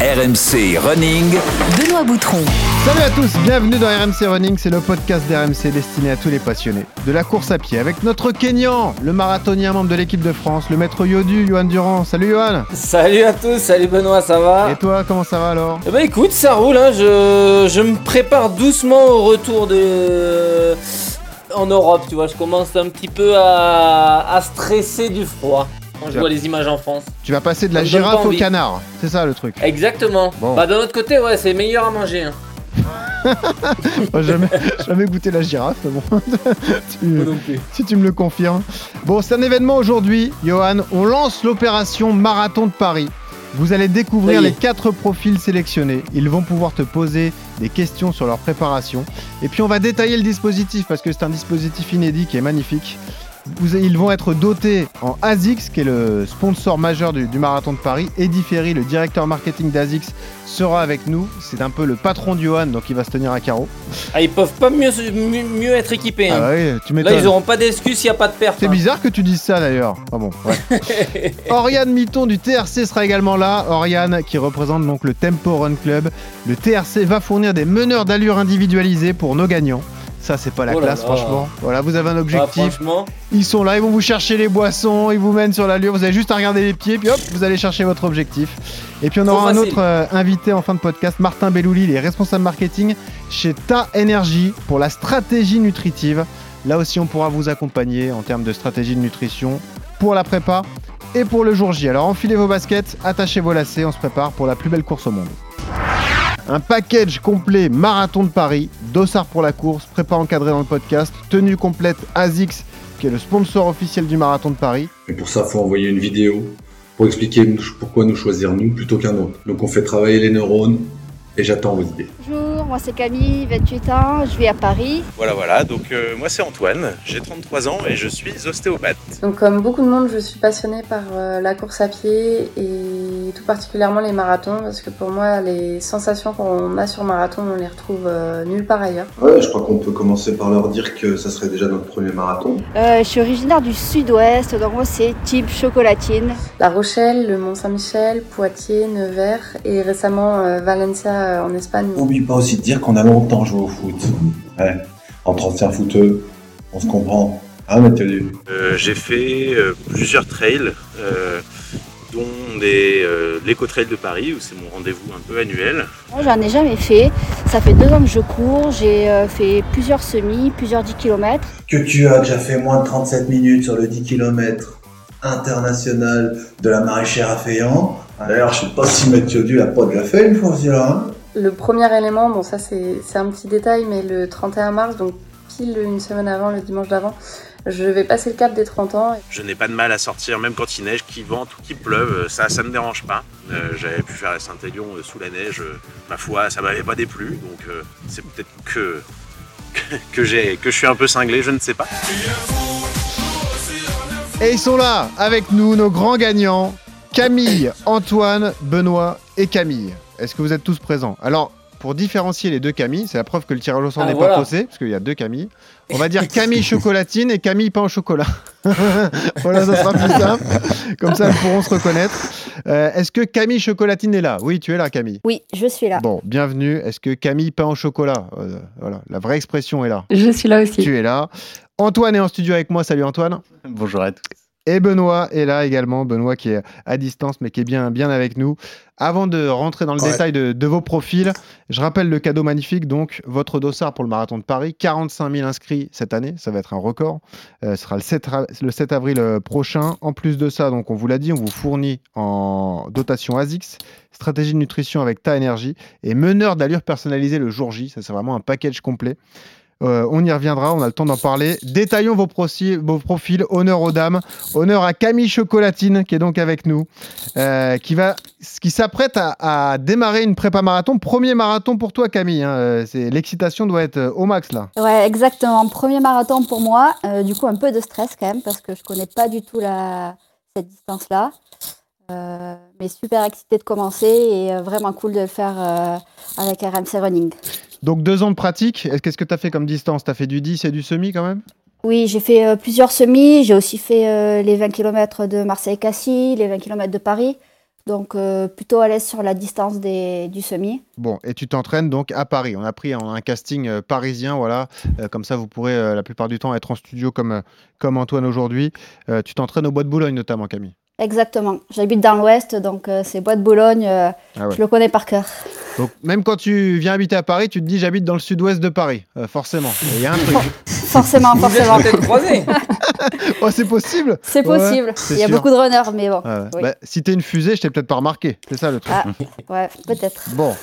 RMC Running. Benoît Boutron. Salut à tous, bienvenue dans RMC Running, c'est le podcast d'RMC destiné à tous les passionnés de la course à pied avec notre Kenyan, le marathonien membre de l'équipe de France, le maître Yodu, Johan Durand. Salut Johan Salut à tous, salut Benoît, ça va? Et toi, comment ça va alors? Eh ben écoute, ça roule, hein, je, je me prépare doucement au retour de... en Europe, tu vois, je commence un petit peu à, à stresser du froid. Quand je vois les images en France. Tu vas passer de la girafe au canard, c'est ça le truc. Exactement. Bon. Bah d'un autre côté, ouais, c'est meilleur à manger. Hein. Jamais, jamais goûté la girafe, bon, tu- non plus. si tu me le confirmes. Bon, c'est un événement aujourd'hui, Johan. On lance l'opération Marathon de Paris. Vous allez découvrir les quatre profils sélectionnés. Ils vont pouvoir te poser des questions sur leur préparation. Et puis on va détailler le dispositif parce que c'est un dispositif inédit qui est magnifique. Vous- ils vont être dotés en ASICS, qui est le sponsor majeur du, du Marathon de Paris. Eddie Ferry, le directeur marketing d'ASICS, sera avec nous. C'est un peu le patron de Johan, donc il va se tenir à carreau. Ah, ils peuvent pas mieux, mieux, mieux être équipés. Hein. Ah tu Là, ils auront pas d'excuses s'il n'y a pas de perte. C'est hein. bizarre que tu dises ça d'ailleurs. Ah bon, ouais. Oriane Mitton du TRC sera également là. Oriane qui représente donc le Tempo Run Club. Le TRC va fournir des meneurs d'allure individualisés pour nos gagnants. Ça, c'est pas la Oh classe, là. franchement. Voilà, vous avez un Ah, objectif. Ils sont là, ils vont vous chercher les boissons, ils vous mènent sur l'allure. Vous avez juste à regarder les pieds, puis hop, vous allez chercher votre objectif. Et puis on aura un facile. autre euh, invité en fin de podcast, Martin Bellouli, il est responsable marketing chez Ta Energy pour la stratégie nutritive. Là aussi, on pourra vous accompagner en termes de stratégie de nutrition pour la prépa et pour le jour J. Alors enfilez vos baskets, attachez vos lacets, on se prépare pour la plus belle course au monde. Un package complet marathon de Paris, dossard pour la course, prépa encadré dans le podcast, tenue complète ASICS qui est le sponsor officiel du marathon de Paris. Et pour ça, il faut envoyer une vidéo pour expliquer nous- pourquoi nous choisir nous plutôt qu'un autre. Donc on fait travailler les neurones et j'attends vos idées. Bonjour, moi c'est Camille, 28 ans, je vis à Paris. Voilà, voilà. Donc, euh, moi, c'est Antoine. J'ai 33 ans et je suis ostéopathe. Donc comme beaucoup de monde, je suis passionnée par euh, la course à pied et tout particulièrement les marathons parce que pour moi, les sensations qu'on a sur marathon, on les retrouve euh, nulle part ailleurs. Ouais, je crois qu'on peut commencer par leur dire que ça serait déjà notre premier marathon. Euh, je suis originaire du sud-ouest, donc moi c'est type chocolatine. La Rochelle, le Mont Saint-Michel, Poitiers, Nevers et récemment euh, Valencia euh, en Espagne. N'oublie pas aussi de dire qu'on a longtemps joué au foot. Ouais. Entre anciens footeux, on se comprend. Hein, Mathieu Euh, j'ai fait euh, plusieurs trails, euh, dont des, euh, l'éco-trail de Paris, où c'est mon rendez-vous un peu annuel. Moi j'en ai jamais fait, ça fait deux ans que je cours, j'ai euh, fait plusieurs semis, plusieurs 10 km. Que tu as déjà fait moins de 37 minutes sur le 10 km international de la maraîchère à Féan. D'ailleurs, je sais pas si Mathieu Du l'a pas déjà fait une fois aussi là. hein. Le premier élément, bon ça c'est un petit détail, mais le 31 mars, donc pile une semaine avant, le dimanche d'avant, je vais passer le cap des 30 ans. Je n'ai pas de mal à sortir, même quand il neige, qu'il vente ou qu'il pleuve, ça, ça me dérange pas. Euh, J'avais pu faire la Saint-Élion euh, sous la neige, euh, ma foi, ça m'avait pas déplu, donc euh, c'est peut-être que, que, j'ai, que je suis un peu cinglé, je ne sais pas. Et ils sont là avec nous, nos grands gagnants, Camille, Antoine, Benoît et Camille. Est-ce que vous êtes tous présents? Alors, pour différencier les deux Camille, c'est la preuve que le tirage au sort Ah, n'est voilà. pas faussé, parce qu'il y a deux Camille. On va dire Camille chocolatine et Camille pain au chocolat. voilà, ça sera plus simple. Comme ça, elles pourront se reconnaître. Euh, Est-ce que Camille chocolatine est là? Oui, tu es là, Camille. Oui, je suis là. Bon, bienvenue. Est-ce que Camille pain au chocolat? Euh, Voilà, la vraie expression est là. Je suis là aussi. Tu es là. Antoine est en studio avec moi. Salut Antoine. Bonjour à tous. Et Benoît est là également, Benoît qui est à distance mais qui est bien, bien avec nous. Avant de rentrer dans le Ouais. détail de, de vos profils, je rappelle le cadeau magnifique, donc votre dossard pour le marathon de Paris, 45 000 inscrits cette année, ça va être un record. Euh, ce sera le 7, ra- le 7 avril euh, prochain. En plus de ça, donc on vous l'a dit, on vous fournit en dotation ASICS, stratégie de nutrition avec Ta Énergie et meneur d'allure personnalisé le jour J. Ça c'est vraiment un package complet. Euh, on y reviendra, on a le temps d'en parler. Détaillons vos, profils. Honneur aux dames. Honneur à Camille Chocolatine, qui est donc avec nous, euh, qui, qui s'apprête à, démarrer une prépa marathon. Premier marathon pour toi, Camille. hein. Euh, c'est- L'excitation doit être au max, là. Ouais, exactement. Premier marathon pour moi. Du coup, un peu de stress quand même parce que je connais pas du tout cette distance-là. Euh, mais super excité de commencer et vraiment cool de le faire avec RMC Running. Donc, deux ans de pratique. Est-ce- Qu'est-ce que tu as fait comme distance? Tu as fait du 10 et du semi quand même? Oui, j'ai fait euh, plusieurs semis. J'ai aussi fait euh, les 20 km de Marseille-Cassis, les 20 km de Paris. Donc euh, plutôt à l'aise sur la distance des, du semi. Bon, et tu t'entraînes donc à Paris. On a pris un, un casting parisien, voilà. Comme ça, vous pourrez la plupart du temps être en studio comme, comme Antoine aujourd'hui. Tu t'entraînes au Bois de Boulogne notamment, Camille. Exactement. J'habite dans l'ouest, donc c'est Bois de Boulogne, Ah ouais. je le connais par cœur. Donc même quand tu viens habiter à Paris, tu te dis j'habite dans le sud-ouest de Paris, Euh, forcément. Il y a un truc. Forcément, forcément. peut-être croisés. oh, c'est possible. C'est Ouais, possible. Il y a sûr. beaucoup de runners, mais bon. Ouais, ouais. Oui. Bah, si t'es une fusée, je t'ai peut-être pas remarqué. C'est ça le truc. Ah, ouais, peut-être. Bon,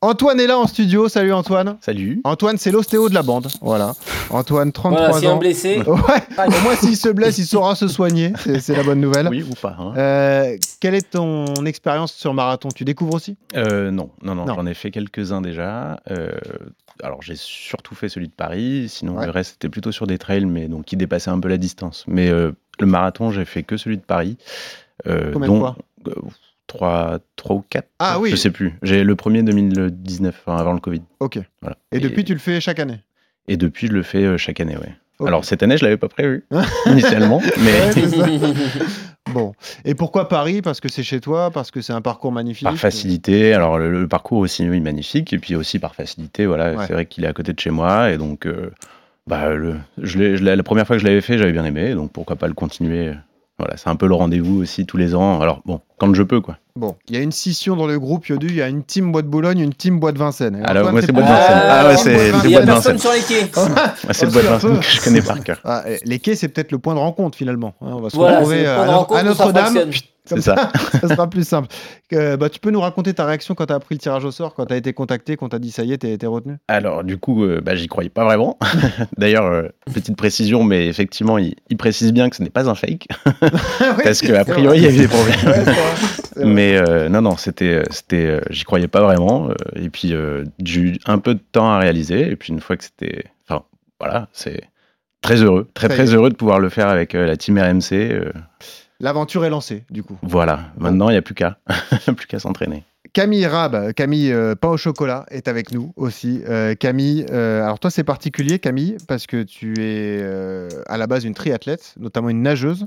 Antoine est là en studio. Salut Antoine. Salut. Antoine, c'est l'ostéo de la bande. Voilà. Antoine, 33 Voilà, si un ans. blessé. Ouais, au moins s'il se blesse, il saura se soigner. C'est c'est la bonne nouvelle. Oui ou pas hein Euh, quelle est ton expérience sur marathon? Tu découvres aussi? Euh, non, non, non, Non. J'en ai fait quelques-uns déjà. Euh, alors j'ai surtout fait celui de Paris, sinon Ouais. le reste c'était plutôt sur des trails, mais donc qui dépassaient un peu la distance. Mais euh, le marathon, j'ai fait que celui de Paris. Euh, Combien de dont, fois euh, trois, trois ou quatre. Ah oui. Je sais plus. J'ai le premier 2019, enfin, avant le Covid. Ok. Voilà. Et, depuis, tu le fais chaque année? Et depuis, je le fais euh, chaque année, ouais. Ok. Alors cette année, je l'avais pas prévu initialement, mais Ouais. Bon. Et pourquoi Paris? Parce que c'est chez toi Parce que c'est un parcours magnifique? Par facilité. Alors le, le parcours aussi oui, magnifique et puis aussi par facilité. Voilà, Ouais. c'est vrai qu'il est à côté de chez moi et donc euh, bah, le, je je la première fois que je l'avais fait, j'avais bien aimé, donc pourquoi pas le continuer. Voilà, c'est un peu le rendez-vous aussi tous les ans. Alors bon, quand je peux quoi. Bon, il y a une scission dans le groupe Yodu, il y a une team Bois de Boulogne, une team Bois de Vincennes. Et Alors, Antoine, moi, c'est Bois de Vincennes. Ah ouais, c'est- Bois de Il Vincennes. y a Bois de personne Vincennes. sur les quais. Moi, c'est bois de Vincennes que je connais par cœur. Ah, les quais, c'est peut-être le point de rencontre finalement. hein. On va se Voilà, retrouver le à, Notre-Dame. C'est ça. ça sera plus simple. Euh, bah, tu peux nous raconter ta réaction quand tu as appris le tirage au sort, quand tu as été contacté, quand tu as dit ça y est, t'es t'es retenu? Alors du coup, euh, bah, j'y croyais pas vraiment. D'ailleurs, euh, petite précision, mais effectivement, il, il précise bien que ce n'est pas un fake parce qu'a priori, il y a eu des problèmes. Ouais. Mais euh, non, non, c'était, c'était, j'y croyais pas vraiment. et puis j'ai eu un peu de temps à réaliser. Et puis une fois que c'était, enfin voilà, c'est très heureux, très Ça très heureux de pouvoir le faire avec la team RMC. L'aventure est lancée, du coup. voilà, maintenant il n'y a plus qu'à, plus qu'à s'entraîner. Camille Rab, Camille euh, Pain au chocolat, est avec nous aussi. Euh, Camille, euh, alors toi c'est particulier Camille, parce que tu es euh, à la base une triathlète, notamment une nageuse.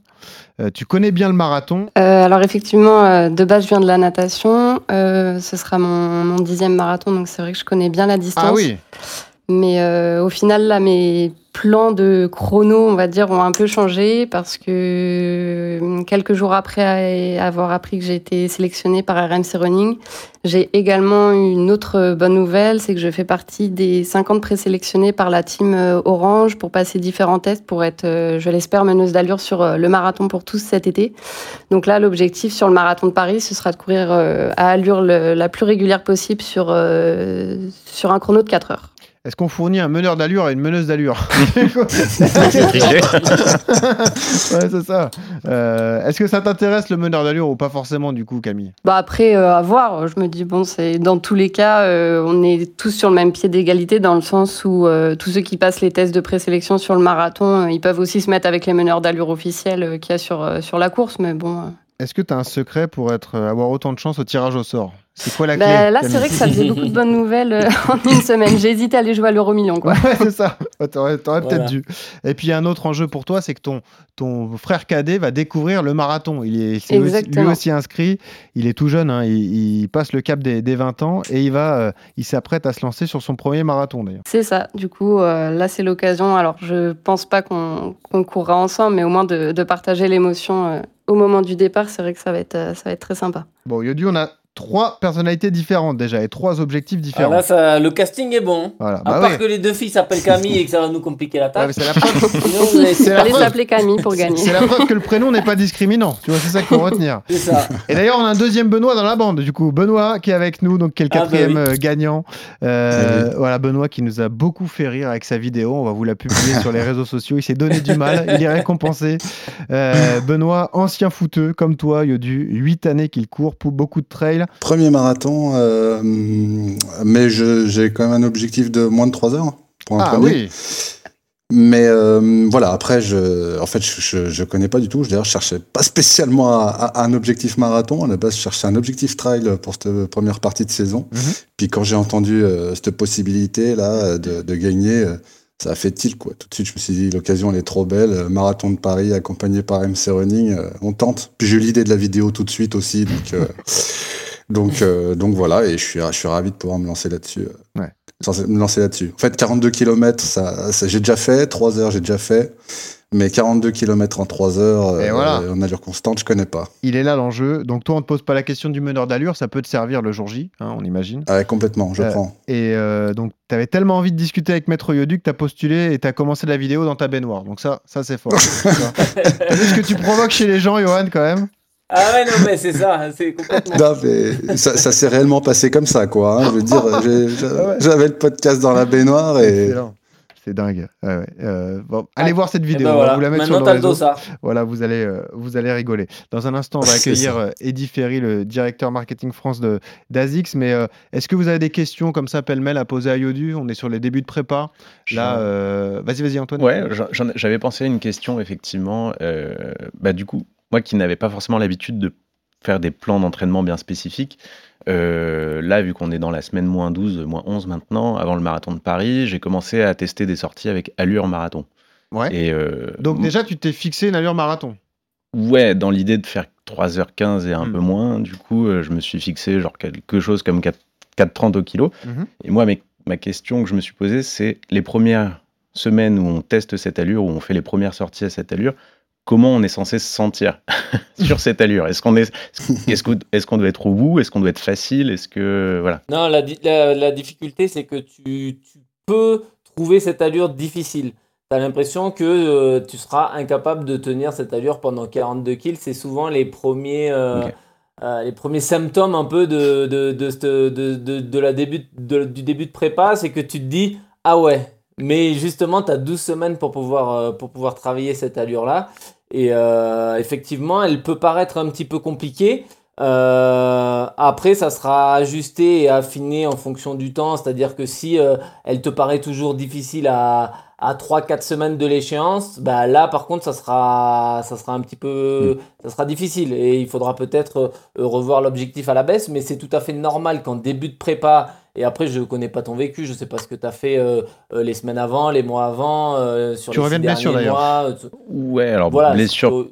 Euh, tu connais bien le marathon. Euh, alors effectivement, euh, de base, je viens de la natation. Euh, ce sera mon, mon dixième marathon, donc c'est vrai que je connais bien la distance. Ah oui, Mais euh, au final, là, mes plans de chrono, on va dire, ont un peu changé parce que euh, quelques jours après avoir appris que j'ai été sélectionnée par RMC Running, j'ai également une autre bonne nouvelle, c'est que je fais partie des 50 présélectionnés par la team euh, Orange pour passer différents tests pour être, euh, je l'espère, meneuse d'allure sur le marathon pour tous cet été. Donc là, l'objectif sur le marathon de Paris, ce sera de courir à allure la plus régulière possible sur, sur un chrono de 4 heures. Est-ce qu'on fournit un meneur d'allure à une meneuse d'allure. Ouais, c'est ça. Euh, est-ce que ça t'intéresse le meneur d'allure ou pas forcément du coup Camille? Bah après, euh, à voir. Je me dis, bon, c'est dans tous les cas, euh, on est tous sur le même pied d'égalité dans le sens où euh, tous ceux qui passent les tests de présélection sur le marathon, euh, ils peuvent aussi se mettre avec les meneurs d'allure officiels euh, qu'il y a sur, euh, sur la course. Mais bon. euh. Est-ce que tu as un secret pour être, euh, avoir autant de chance au tirage au sort? C'est quoi la clé Bah, là, c'est vrai que ça faisait beaucoup de bonnes nouvelles euh, en une semaine. J'ai hésité à aller jouer à l'euro million, quoi. Ouais, c'est ça. T'aurais, t'aurais Voilà. peut-être dû. Et puis, il y a un autre enjeu pour toi, c'est que ton, ton frère cadet va découvrir le marathon. Il est lui aussi inscrit. Il est tout jeune. hein. Il, il passe le cap des, des 20 ans et il va, euh, il s'apprête à se lancer sur son premier marathon d'ailleurs. C'est ça. Du coup, euh, là, c'est l'occasion. Alors, je pense pas qu'on qu'on courra ensemble, mais au moins de, de partager l'émotion euh, au moment du départ. C'est vrai que ça va être, ça va être très sympa. Bon, Yodu, on a trois personnalités différentes déjà et trois objectifs Alors différents. là, ça, le casting est bon. Voilà. À Bah part ouais. que les deux filles s'appellent Camille et que ça va nous compliquer la tâche. c'est la C'est Il s'appeler Camille pour gagner. C'est la preuve que le prénom n'est pas discriminant. Tu vois, c'est ça qu'il faut retenir. C'est ça. Et d'ailleurs, on a un deuxième Benoît dans la bande. Du coup, Benoît qui est avec nous, donc qui est le Ah, bah quatrième oui. euh, gagnant. Euh, Voilà, Benoît qui nous a beaucoup fait rire avec sa vidéo. On va vous la publier sur les réseaux sociaux. Il s'est donné du mal. Il est récompensé. Euh, Benoît, ancien footeux comme toi, Yodu, 8 années qu'il court pour beaucoup de trails. Premier marathon, euh, mais j'ai quand même un objectif de moins de 3 heures pour un Ah premier. oui. Mais euh, voilà, après, je, en fait, je, je, je connais pas du tout. D'ailleurs, je cherchais pas spécialement à, à- à un objectif marathon. À la base, je cherchais un objectif trail pour cette première partie de saison. Mhm. Puis quand j'ai entendu euh, cette possibilité là de, de gagner, euh, ça a fait tilt quoi. Tout de suite, je me suis dit l'occasion elle est trop belle. Marathon de Paris accompagné par MC Running, on tente. Puis j'ai eu l'idée de la vidéo tout de suite aussi, donc donc euh, donc voilà et je suis je suis ravi de pouvoir me lancer là-dessus. euh, Ouais. me lancer là-dessus. En fait, 42 km, ça, ça- j'ai déjà fait. 3 heures, j'ai déjà fait. Mais 42 km en 3 heures, Et euh, voilà. en allure constante, je connais pas. Il est là l'enjeu. Donc toi, on te pose pas la question du meneur d'allure, ça peut te servir le jour J, hein, on imagine. Ah Ouais, complètement, je Euh, prends. Et euh, donc, tu avais tellement envie de discuter avec Maître Yodu que tu as postulé et tu as commencé la vidéo dans ta baignoire. Donc ça, ça c'est fort. Tu vois. T'as vu ce que tu provoques chez les gens, Johan, quand même? Ah ouais, non, mais c'est ça, c'est complètement. Non, mais ça, ça s'est réellement passé comme ça, quoi. hein. Je veux dire, Ah j'avais le podcast dans la baignoire et. C'est dingue. Ouais, ouais. Euh, bon, allez voir cette Et vidéo. ben on va voilà, vous la mettre maintenant sur le réseau. dossard. Voilà, vous allez, euh, vous allez rigoler. Dans un instant, on va accueillir ça. euh, Eddy Ferry, le directeur marketing France de d'Azix. Mais euh, est-ce que vous avez des questions comme ça, pêle-mêle, à poser à Yodu? On est sur les débuts de prépa. Là, euh, vas-y, vas-y, Antoine. Ouais, j'avais pensé à une question, effectivement. Euh, bah, du coup, moi qui n'avais pas forcément l'habitude de faire des plans d'entraînement bien spécifiques, euh, là, vu qu'on est dans la semaine moins 12, moins 11 maintenant, avant le marathon de Paris, j'ai commencé à tester des sorties avec allure marathon. Ouais. Et euh, Donc déjà, tu t'es fixé une allure marathon. ouais, dans l'idée de faire 3h15 et un Hmm. peu moins, du coup, euh, je me suis fixé genre quelque chose comme 4 4,30 au kilo. Mhm. Et moi, mes- ma question que je me suis posée, c'est les premières semaines où on teste cette allure, où on fait les premières sorties à cette allure, comment on est censé se sentir sur cette allure? Est-ce qu'on est, est-ce qu'on est doit être au bout? Est-ce qu'on doit être facile? Est-ce que voilà Non, la, di- la, la difficulté, c'est que tu, tu peux trouver cette allure difficile. Tu as l'impression que euh, tu seras incapable de tenir cette allure pendant 42 kills. C'est souvent les premiers, euh, euh, les premiers symptômes un peu de, de, de, cette- de, de- de la début, de- du début de prépa. C'est que tu te dis, ah ouais, mais justement, tu as 12 semaines pour pouvoir, euh, pour pouvoir travailler cette allure-là. Et euh, effectivement, elle peut paraître un petit peu compliquée. Euh, après, ça sera ajusté et affiné en fonction du temps. C'est-à-dire que si euh, elle te paraît toujours difficile à, à 3-4 semaines de l'échéance, bah là, par contre, ça sera, ça sera un petit peu ça sera difficile. Et il faudra peut-être revoir l'objectif à la baisse. Mais c'est tout à fait normal qu'en début de prépa, et après, je connais pas ton vécu, je sais pas ce que tu as fait euh, euh, les semaines avant, les mois avant, euh, sur Tu les reviens six de blessure, derniers d'ailleurs. mois. Ouais, alors Voilà, blessure,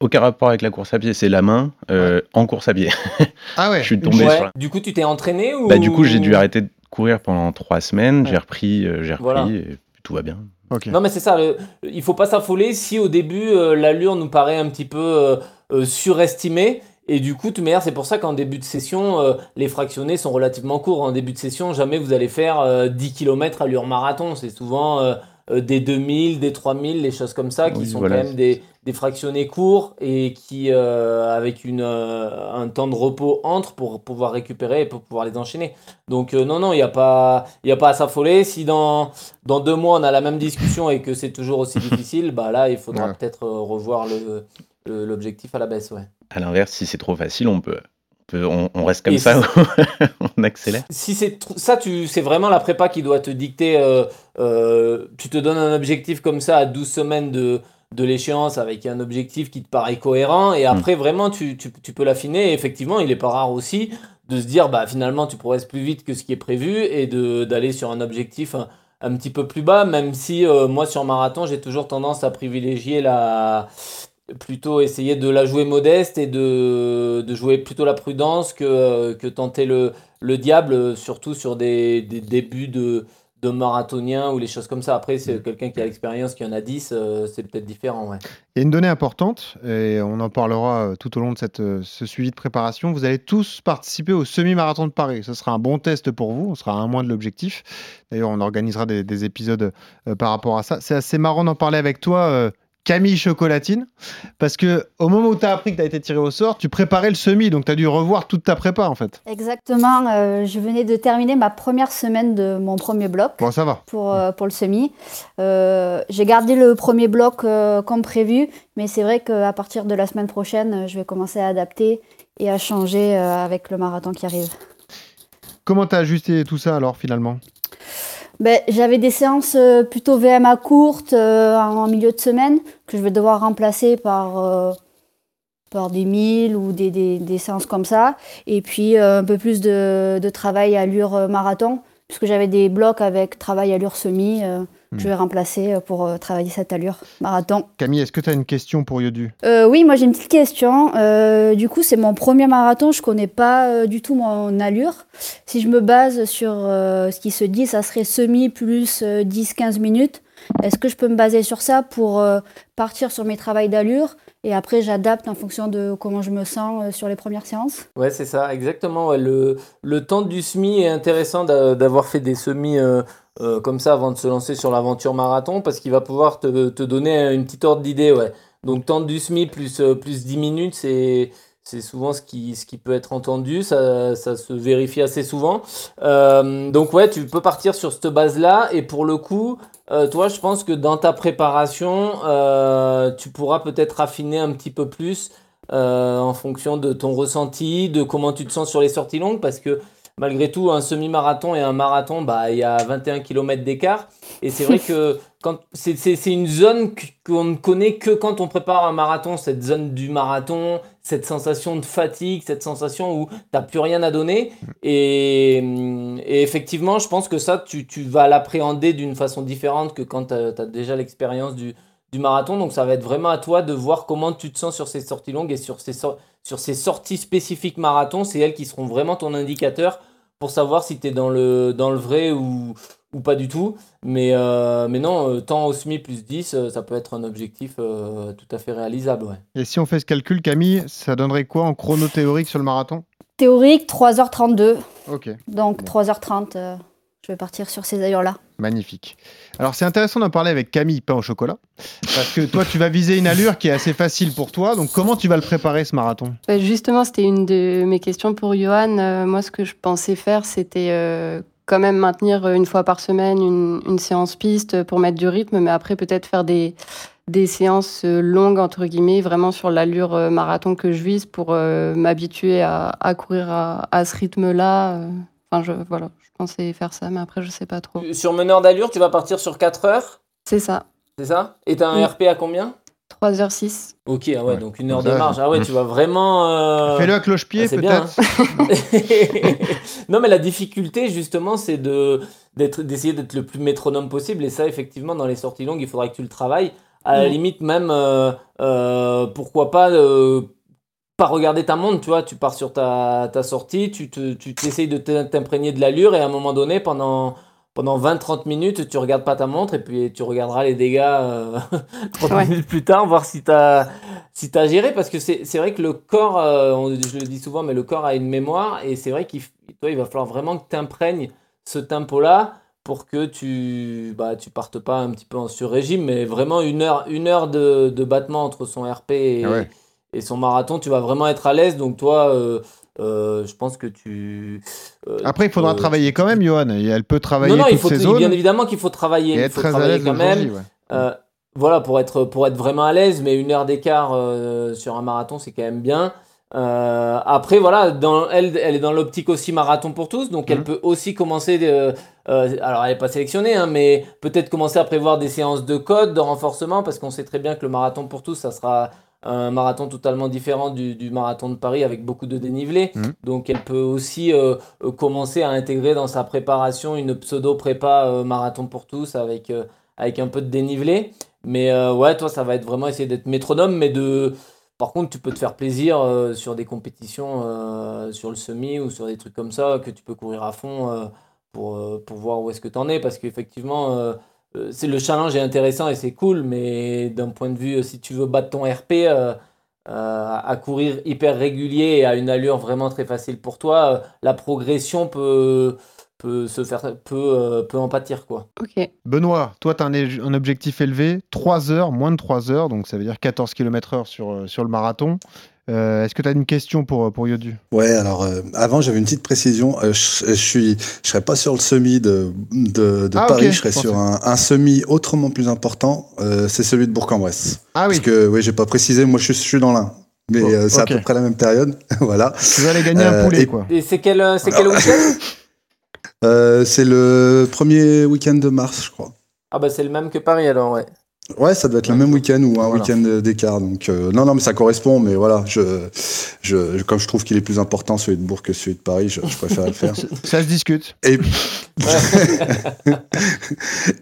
aucun rapport avec la course à pied, c'est la main euh, en course à pied. Ah ouais. je suis tombé Ouais. sur. la- Du coup, tu t'es entraîné ou? Bah, du coup, j'ai dû arrêter de courir pendant trois semaines. J'ai repris, euh, j'ai repris, Voilà. et tout va bien. Ok. Non, mais c'est ça. le- il faut pas s'affoler si au début euh, l'allure nous paraît un petit peu euh, euh, surestimée. Et du coup, de toute manière, c'est pour ça qu'en début de session, euh, les fractionnés sont relativement courts. En début de session, jamais vous allez faire euh, 10 km allure marathon. C'est souvent euh, euh, des 2000, des 3000, les choses comme ça, qui Oui, sont voilà. quand même des, des fractionnés courts et qui, euh, avec une, euh, un temps de repos entre pour pouvoir récupérer et pour pouvoir les enchaîner. Donc, euh, non, non, il n'y a, pas- y a pas à s'affoler. Si dans, dans deux mois, on a la même discussion et que c'est toujours aussi difficile, bah là, il faudra Ouais. peut-être euh, revoir le- l'objectif à la baisse. Ouais. À l'inverse, si c'est trop facile, on peut, on, reste comme Et ça, on accélère. Si c'est ça, tu, c'est vraiment la prépa qui doit te dicter. euh, euh, tu te donnes un objectif comme ça à 12 semaines de, de l'échéance avec un objectif qui te paraît cohérent. Et après, vraiment, tu, tu, tu peux l'affiner. Et effectivement, il est pas rare aussi de se dire, bah, finalement, tu progresses plus vite que ce qui est prévu et de, d'aller sur un objectif un, un petit peu plus bas, même si euh, moi, sur marathon, j'ai toujours tendance à privilégier la plutôt essayer de la jouer modeste et de, de jouer plutôt la prudence que, que tenter le, le diable, surtout sur des, des débuts de, de marathonien ou les choses comme ça. Après, c'est quelqu'un qui a l'expérience, qui en a 10, euh, c'est peut-être différent. Ouais. Il y a une donnée importante, et on en parlera euh, tout au long de cette, euh, ce suivi de préparation. Vous allez tous participer au semi-marathon de Paris. Ce sera un bon test pour vous, on sera à un mois de l'objectif. D'ailleurs, on organisera des, des épisodes euh, par rapport à ça. C'est assez marrant d'en parler avec toi, euh, Camille Chocolatine, parce que au moment où tu as appris que tu as été tiré au sort, tu préparais le semi, donc tu as dû revoir toute ta prépa en fait. Exactement, euh, je venais de terminer ma première semaine de mon premier bloc Bon, ça va. pour, euh, pour le semi. Euh, J'ai gardé le premier bloc comme prévu, mais c'est vrai qu'à partir de la semaine prochaine, je vais commencer à adapter et à changer avec le marathon qui arrive. Comment tu as ajusté tout ça alors finalement? Ben, J'avais des séances euh, plutôt VMA courtes euh, en milieu de semaine que je vais devoir remplacer par, euh, par des milles ou des, des, séances comme ça. Et puis un peu plus de, de travail à allure marathon, puisque j'avais des blocs avec travail allure semi. Je vais remplacer euh, pour euh, travailler cette allure marathon. Camille, est-ce que tu as une question pour Yodu? Euh, oui, moi j'ai une petite question. Euh, du coup, c'est mon premier marathon. Je connais pas du tout mon allure. Si je me base sur ce qui se dit, ça serait semi plus euh, 10-15 minutes. Est-ce que je peux me baser sur ça pour partir sur mes travails d'allure? Et après j'adapte en fonction de comment je me sens euh, sur les premières séances Ouais, c'est ça, exactement. Le, le temps du semi est intéressant d'a- d'avoir fait des semis euh, euh, comme ça avant de se lancer sur l'aventure marathon parce qu'il va pouvoir te, te donner une petite ordre d'idée. Ouais. Donc, temps du semi plus, plus 10 minutes, c'est. C'est souvent ce qui, ce qui peut être entendu, ça, ça se vérifie assez souvent. Donc ouais, tu peux partir sur cette base-là, et pour le coup, euh, toi, je pense que dans ta préparation, euh, tu pourras peut-être affiner un petit peu plus euh, en fonction de ton ressenti, de comment tu te sens sur les sorties longues, parce que malgré tout, un semi-marathon et un marathon, bah, il y a 21 km d'écart. Et c'est vrai que quand c'est, c'est, c'est une zone qu'on ne connaît que quand on prépare un marathon, cette zone du marathon, cette sensation de fatigue, cette sensation où tu n'as plus rien à donner. Et, et effectivement, je pense que ça, tu, tu vas l'appréhender d'une façon différente que quand tu as déjà l'expérience du, du marathon. Donc ça va être vraiment à toi de voir comment tu te sens sur ces sorties longues et sur ces, sor- sur ces sorties spécifiques marathon. C'est elles qui seront vraiment ton indicateur pour savoir si tu es dans le, dans le vrai ou, ou pas du tout. Mais, euh, mais non, euh, temps au SMI plus 10, euh, ça peut être un objectif euh, tout à fait réalisable. Ouais. Et si on fait ce calcul, Camille, ça donnerait quoi en chrono théorique sur le marathon? Théorique, 3h32. Ok, Donc 3h30, euh, je vais partir sur ces allures-là. magnifique. Alors c'est intéressant d'en parler avec Camille, pain au chocolat, parce que toi tu vas viser une allure qui est assez facile pour toi, donc comment tu vas le préparer ce marathon? Bah, justement, c'était une de mes questions pour Johan. Euh, moi, ce que je pensais faire, c'était euh, quand même maintenir euh, une fois par semaine une, une séance piste pour mettre du rythme, mais après peut-être faire des, des séances longues, entre guillemets, vraiment sur l'allure euh, marathon que je vise pour euh, m'habituer à, à courir à, à ce rythme-là. Enfin, je, voilà, pensais faire ça, mais après, je sais pas trop. Sur meneur d'allure, tu vas partir sur 4 heures, C'est ça, c'est ça? Et tu as un Oui. RP à combien? 3h06. Ok, ah ouais, Ouais. donc une heure de marge. Ah ouais, Mmh. tu vas vraiment. euh, Fais-le à cloche-pied ah, c'est bien, peut-être non, mais la difficulté, justement, c'est de, d'être, d'essayer d'être le plus métronome possible. Et ça, effectivement, dans les sorties longues, il faudra que tu le travailles. À la Mm. limite, même, euh, euh, pourquoi pas, euh, pas regarder ta montre, tu vois. Tu pars sur ta, ta sortie, tu, te, tu t'essayes de t'im- t'imprégner de l'allure, et à un moment donné, pendant. Pendant 20-30 minutes, tu regardes pas ta montre et puis tu regarderas les dégâts euh, 30 Ouais. minutes plus tard, voir si tu as, si t'as géré. Parce que c'est c'est vrai que le corps, euh, on- je le dis souvent, mais le corps a une mémoire et c'est vrai qu'il toi, il va falloir vraiment que tu imprègnes ce tempo-là pour que tu bah, tu partes pas un petit peu en sur-régime, mais vraiment une heure, une heure de, de battement entre son RP et, Ah ouais. Et son marathon, tu vas vraiment être à l'aise. Donc toi, euh, euh, je pense que tu... euh, Après, il faudra travailler quand même, Johan, elle peut travailler non, non, il faut, bien zones évidemment qu'il faut travailler. et il faut très à travailler l'aise quand même. Ouais. Voilà, pour être, pour être vraiment à l'aise, mais une heure d'écart sur un marathon, c'est quand même bien. Euh, après, voilà, dans, elle, elle est dans l'optique aussi marathon pour tous, donc elle Mhm. peut aussi commencer. de- euh, alors, elle n'est pas sélectionnée, hein, mais peut-être commencer à prévoir des séances de code, de renforcement, parce qu'on sait très bien que le marathon pour tous, ça sera un marathon totalement différent du, du marathon de Paris avec beaucoup de dénivelé. Mhm. Donc, elle peut aussi euh, euh, commencer à intégrer dans sa préparation une pseudo-prépa euh, marathon pour tous avec, euh, avec un peu de dénivelé. Mais ouais, toi, ça va être vraiment essayer d'être métronome, mais de. Par contre, tu peux te faire plaisir sur des compétitions, sur le semi ou sur des trucs comme ça, que tu peux courir à fond pour, pour voir où est-ce que tu en es. Parce qu'effectivement, c'est le challenge est intéressant et c'est cool, mais d'un point de vue, euh, si tu veux battre ton RP euh, euh, à courir hyper régulier et à une allure vraiment très facile pour toi, euh, la progression peut, peut, se faire, peut, euh, peut en pâtir. Quoi. Ok. Benoît, toi, tu as un, un objectif élevé, 3 heures, moins de 3 heures, donc ça veut dire 14 km/h sur, euh, sur le marathon. Euh, Est-ce que tu as une question pour, pour Yodu? Ouais, alors euh, avant j'avais une petite précision. Euh, je, je suis, je serais pas sur le semi de, de, de Ah, Paris, ok, je serais je sur un, un semi autrement plus important. euh, c'est celui de Bourg-en-Bresse. Ah oui, Parce que oui, j'ai pas précisé. Moi, je suis, je suis dans l'un, mais Bon, euh, c'est à peu près la même période. voilà. tu veux aller gagner un Euh, poulet, et- quoi. Et c'est quel, euh, c'est quel Alors- week-end? Euh, c'est le premier week-end de mars, je crois. Ah bah c'est le même que Paris alors, ouais. Ouais, ça doit être le même week-end ou un Voilà. week-end d'écart. Donc euh, non, non, mais ça correspond. Mais voilà, je, je, je- comme je trouve qu'il est plus important celui de Bourg que celui de Paris, je, je préfère le faire. Ça se discute. Et,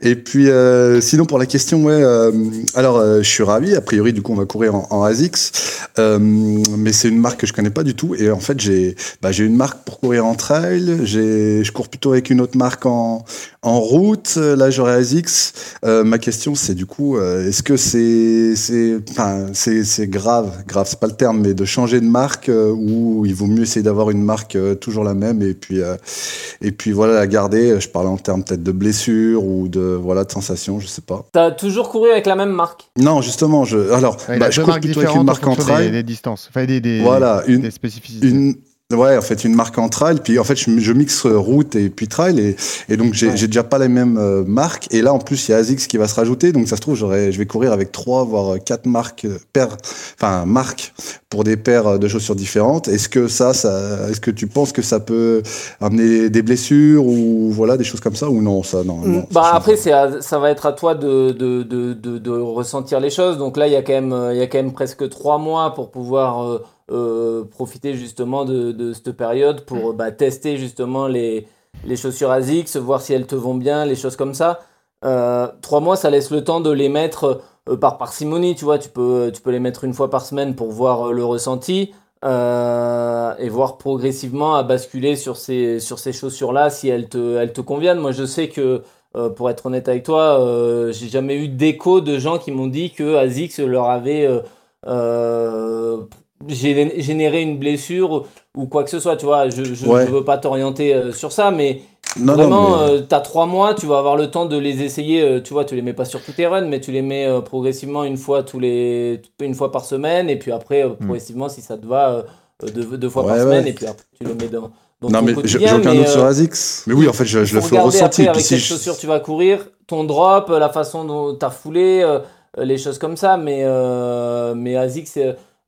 et puis, euh, sinon, pour la question, ouais, euh, alors, euh, je suis ravi. A priori, du coup, on va courir en, en ASICS. Euh, mais c'est une marque que je connais pas du tout. Et en fait, j'ai bah, j'ai une marque pour courir en trail. J'ai- Je cours plutôt avec une autre marque en, en route. Là, j'aurai ASICS. Euh, ma question, c'est du coup, euh, est-ce que c'est c'est enfin, c'est c'est grave, grave, c'est pas le terme, mais de changer de marque euh, ou il vaut mieux essayer d'avoir une marque euh, toujours la même et puis euh, et puis voilà la garder. Je parlais en termes peut-être de blessure ou de voilà de sensation, je sais pas. T'as toujours couru avec la même marque? Non, justement, je alors Ouais, bah, a je cours plutôt avec une en marque en fonction des, trail. des distances. Enfin, des, des, Voilà, une- des spécificités. Une Ouais, en fait, une marque en trail, puis en fait, je, je mixe euh, route et puis trail, et, et donc j'ai Ouais. déjà pas les mêmes euh, marques. Et là, en plus, il y a ASICS qui va se rajouter, donc ça se trouve, je vais courir avec trois, voire euh, quatre marques, paires, enfin marques pour des paires de chaussures différentes. Est-ce que ça, ça, est-ce que tu penses que ça peut amener des blessures ou voilà des choses comme ça ou non, ça, non. non, ça Bah après c'est ça va être à toi de, de, de, de, de ressentir les choses. Donc là il y a quand même il y a quand même presque trois mois pour pouvoir euh, euh, profiter justement de, de cette période pour bah, tester justement les, les chaussures ASICS, voir si elles te vont bien, les choses comme ça. Euh, trois mois ça laisse le temps de les mettre euh, par parcimonie, tu vois. Tu peux tu peux les mettre une fois par semaine pour voir le ressenti. et voir progressivement à basculer sur ces, sur ces chaussures-là si elles te, elles te conviennent. Moi, je sais que euh, pour être honnête avec toi, euh, j'ai jamais eu d'écho de gens qui m'ont dit que ASICS leur avait euh, gé- généré une blessure ou quoi que ce soit. Tu vois, je, Ouais. je veux pas t'orienter euh, sur ça, mais Non, vraiment, mais- euh, t'as trois mois, tu vas avoir le temps de les essayer. euh, tu vois, tu les mets pas sur tous tes runs, mais tu les mets euh, progressivement une fois tous les, une fois par semaine, et puis après euh, progressivement, si ça te va, deux, deux fois Ouais, par ouais. semaine, et puis après tu le mets dans. dans non, ton mais j'ai aucun doute sur ASICS. Mais oui, en fait, je, je le fais au regarder ressenti. après puis avec si quelle je- chaussure tu vas courir, ton drop, la façon dont tu as foulé, les choses comme ça. Mais, mais ASICS,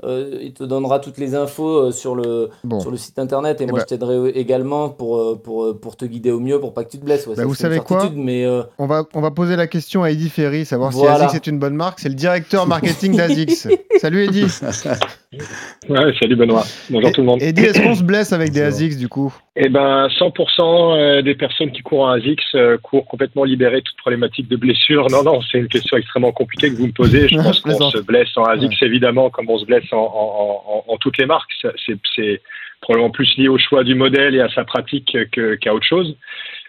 euh, il te donnera toutes les infos euh, sur, le, Bon. sur le site internet. Et Eh moi, ben- je t'aiderai également pour, euh, pour, pour te guider au mieux pour pas que tu te blesses. Ouais, Bah, vous savez quoi Mais euh, On va, on va poser la question à Eddie Ferry, savoir Voilà. si ASICS est une bonne marque. C'est le directeur marketing d'ASICS. Salut Eddie. Ouais, salut Benoît. Bonjour Et- tout le monde. Eddie, est-ce qu'on se blesse avec des ASICS du coup? Eh ben, 100% euh, des personnes qui courent en ASICS euh, courent complètement libérées de toute problématique de blessure. Non, non, c'est une question extrêmement compliquée que vous me posez. Je pense qu'on se blesse en ASICS évidemment comme on se blesse en, en, en, en toutes les marques. C'est probablement plus lié au choix du modèle et à sa pratique que- qu'à autre chose.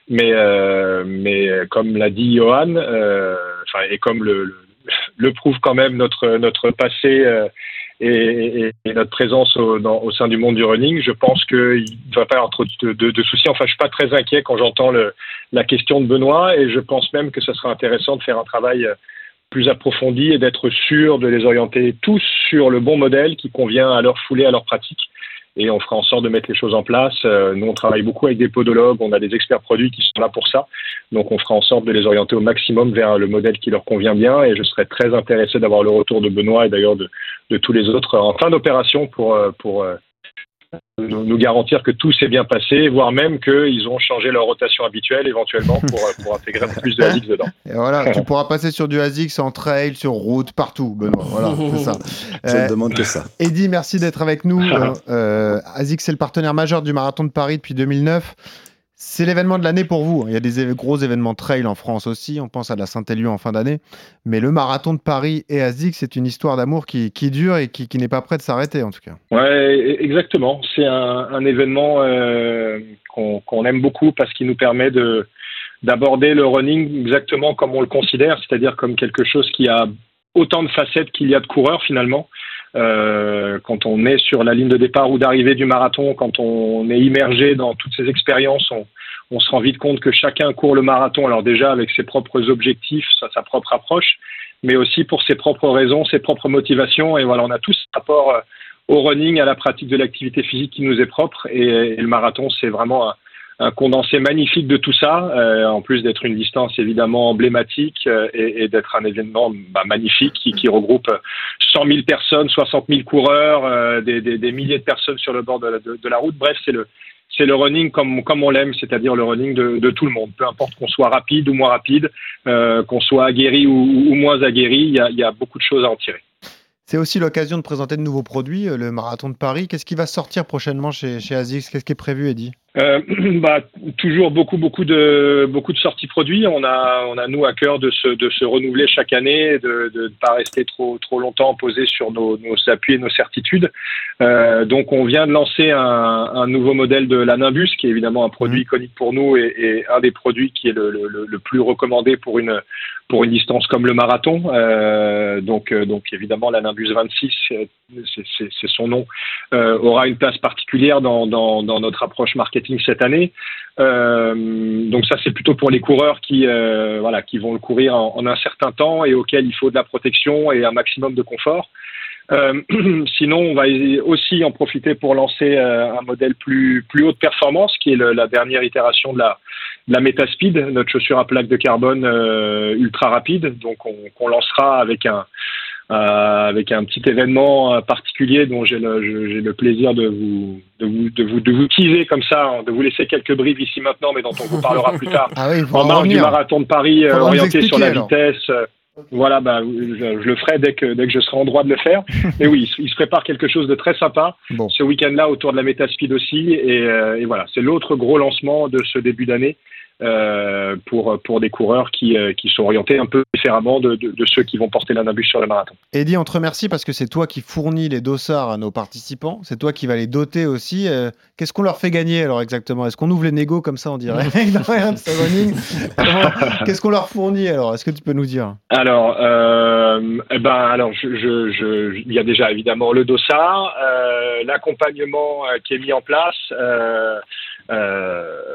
Mais, euh, mais comme l'a dit Johan, euh, enfin, et comme le, le, le prouve quand même notre, notre passé euh, et, notre présence au, sein du monde du running, je pense qu'il ne devrait pas y avoir trop de, soucis. Enfin, je suis pas très inquiet quand j'entends la question de Benoît et je pense même que ce serait intéressant de faire un travail euh, plus approfondi et d'être sûr de les orienter tous sur le bon modèle qui convient à leur foulée, à leur pratique. Et on fera en sorte de mettre les choses en place. Euh, nous, on travaille beaucoup avec des podologues, on a des experts produits qui sont là pour ça. Donc, on fera en sorte de les orienter au maximum vers le modèle qui leur convient bien. Et je serais très intéressé d'avoir le retour de Benoît et d'ailleurs de, de tous les autres en fin d'opération pour, euh, pour euh, nous, garantir que tout s'est bien passé, voire même qu'ils ont changé leur rotation habituelle éventuellement pour, euh, pour intégrer un peu plus de ASICS dedans. Et voilà, tu pourras passer sur du ASICS en trail, sur route, partout, Benoît. Voilà, c'est ça. Je Euh, ne demande que ça. Eddie, merci d'être avec nous. Euh, euh, ASICS, c'est le partenaire majeur du Marathon de Paris depuis 2009. C'est l'événement de l'année pour vous. Il y a des gros événements trail en France aussi. On pense à la Saint-Élion en fin d'année. Mais le Marathon de Paris et ASICS, c'est une histoire d'amour qui, qui dure et qui, qui n'est pas prêt de s'arrêter, en tout cas. Ouais, e- exactement. C'est un, événement euh, qu'on aime beaucoup parce qu'il nous permet de d'aborder le running exactement comme on le considère, c'est-à-dire comme quelque chose qui a autant de facettes qu'il y a de coureurs finalement. Euh, quand on est sur la ligne de départ ou d'arrivée du marathon, quand on est immergé dans toutes ces expériences, on, on se rend vite compte que chacun court le marathon, alors déjà avec ses propres objectifs, sa, propre approche, mais aussi pour ses propres raisons, ses propres motivations. Et voilà, on a tous ce rapport euh, au running, à la pratique de l'activité physique qui nous est propre. Et, et le marathon, c'est vraiment un, un condensé magnifique de tout ça, euh, en plus d'être une distance évidemment emblématique euh, et, d'être un événement bah, magnifique qui, regroupe 100 000 personnes, 60 000 coureurs, euh, des, milliers de personnes sur le bord de la, route. Bref, c'est le running comme, on l'aime, c'est-à-dire le running de, tout le monde. Peu importe qu'on soit rapide ou moins rapide, qu'on soit aguerri ou, moins aguerri, il y a, beaucoup de choses à en tirer. C'est aussi l'occasion de présenter de nouveaux produits, le marathon de Paris. Qu'est-ce qui va sortir prochainement chez, chez Qu'est-ce qui est prévu, Eddy? Euh, bah, toujours beaucoup beaucoup de beaucoup de sorties produits. On a on a nous à cœur de se de se renouveler chaque année, de de ne pas rester trop trop longtemps posé sur nos, nos appuis et nos certitudes. Euh, donc on vient de lancer un, un nouveau modèle de la Nimbus, qui est évidemment un produit Mmh. iconique pour nous et, et un des produits qui est le, le, le plus recommandé pour une pour une distance comme le marathon. Euh, donc euh, donc évidemment la Nimbus 26, euh, c'est c'est- c'est son nom, euh, aura une place particulière dans dans, dans notre approche marketing cette année. Euh, donc ça c'est plutôt pour les coureurs qui euh, voilà qui vont le courir en, un certain temps et auxquels il faut de la protection et un maximum de confort. Euh, sinon, on va aussi en profiter pour lancer un modèle plus plus haute performance, qui est la dernière itération de la de la Metaspeed, notre chaussure à plaque de carbone ultra rapide, donc on, qu'on lancera avec un avec un petit événement euh, particulier dont j'ai le, j'ai le plaisir de vous, de vous, de vous, de vous teaser comme ça, hein, de vous laisser quelques briefs ici maintenant, mais dont on vous parlera plus tard. Ah oui, en marge du marathon de Paris, euh, orienté sur la alors. vitesse. euh, voilà, bah, je, je le ferai dès que, dès que je serai en droit de le faire. Mais oui, il se- il se prépare quelque chose de très sympa Bon. ce week-end-là autour de la Metaspeed aussi. Et, euh, et voilà, c'est l'autre gros lancement de ce début d'année euh, pour, pour des coureurs qui, euh, qui sont orientés un peu différemment de, de, de ceux qui vont porter la Nimbus sur le marathon. Eddy, on te remercie parce que c'est toi qui fournis les dossards à nos participants. C'est toi qui vas les doter aussi. Euh, Qu'est-ce qu'on leur fait gagner alors exactement? Est-ce qu'on ouvre les négos comme ça running Comment- Qu'est-ce qu'on leur fournit alors? Est-ce que tu peux nous dire? Alors, euh, eh ben, alors, je, je, je- il y a déjà évidemment le dossard, euh, l'accompagnement euh, qui est mis en place,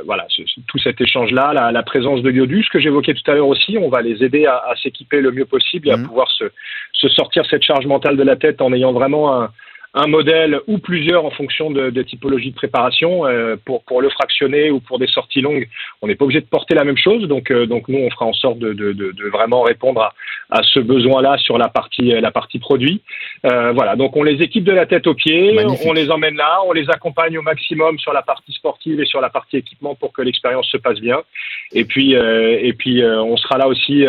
voilà, ce- ce- tout cet échange-là, la, la présence de Yodus que j'évoquais tout à l'heure aussi, on va les aider à, à s'équiper le mieux possible et à Mhm. pouvoir se, se sortir cette charge mentale de la tête en ayant vraiment un, un modèle ou plusieurs en fonction de, des typologies de préparation euh, pour, pour le fractionner ou pour des sorties longues. On n'est pas obligé de porter la même chose, donc, euh, donc nous on fera en sorte de, de, de, de vraiment répondre à, à ce besoin-là sur la partie, euh, la partie produit. Euh, voilà, donc on les équipe de la tête aux pieds, Magnifique. on les emmène là, on les accompagne au maximum sur la partie sportive et sur la partie équipement pour que l'expérience se passe bien. Et puis, et puis on sera là aussi.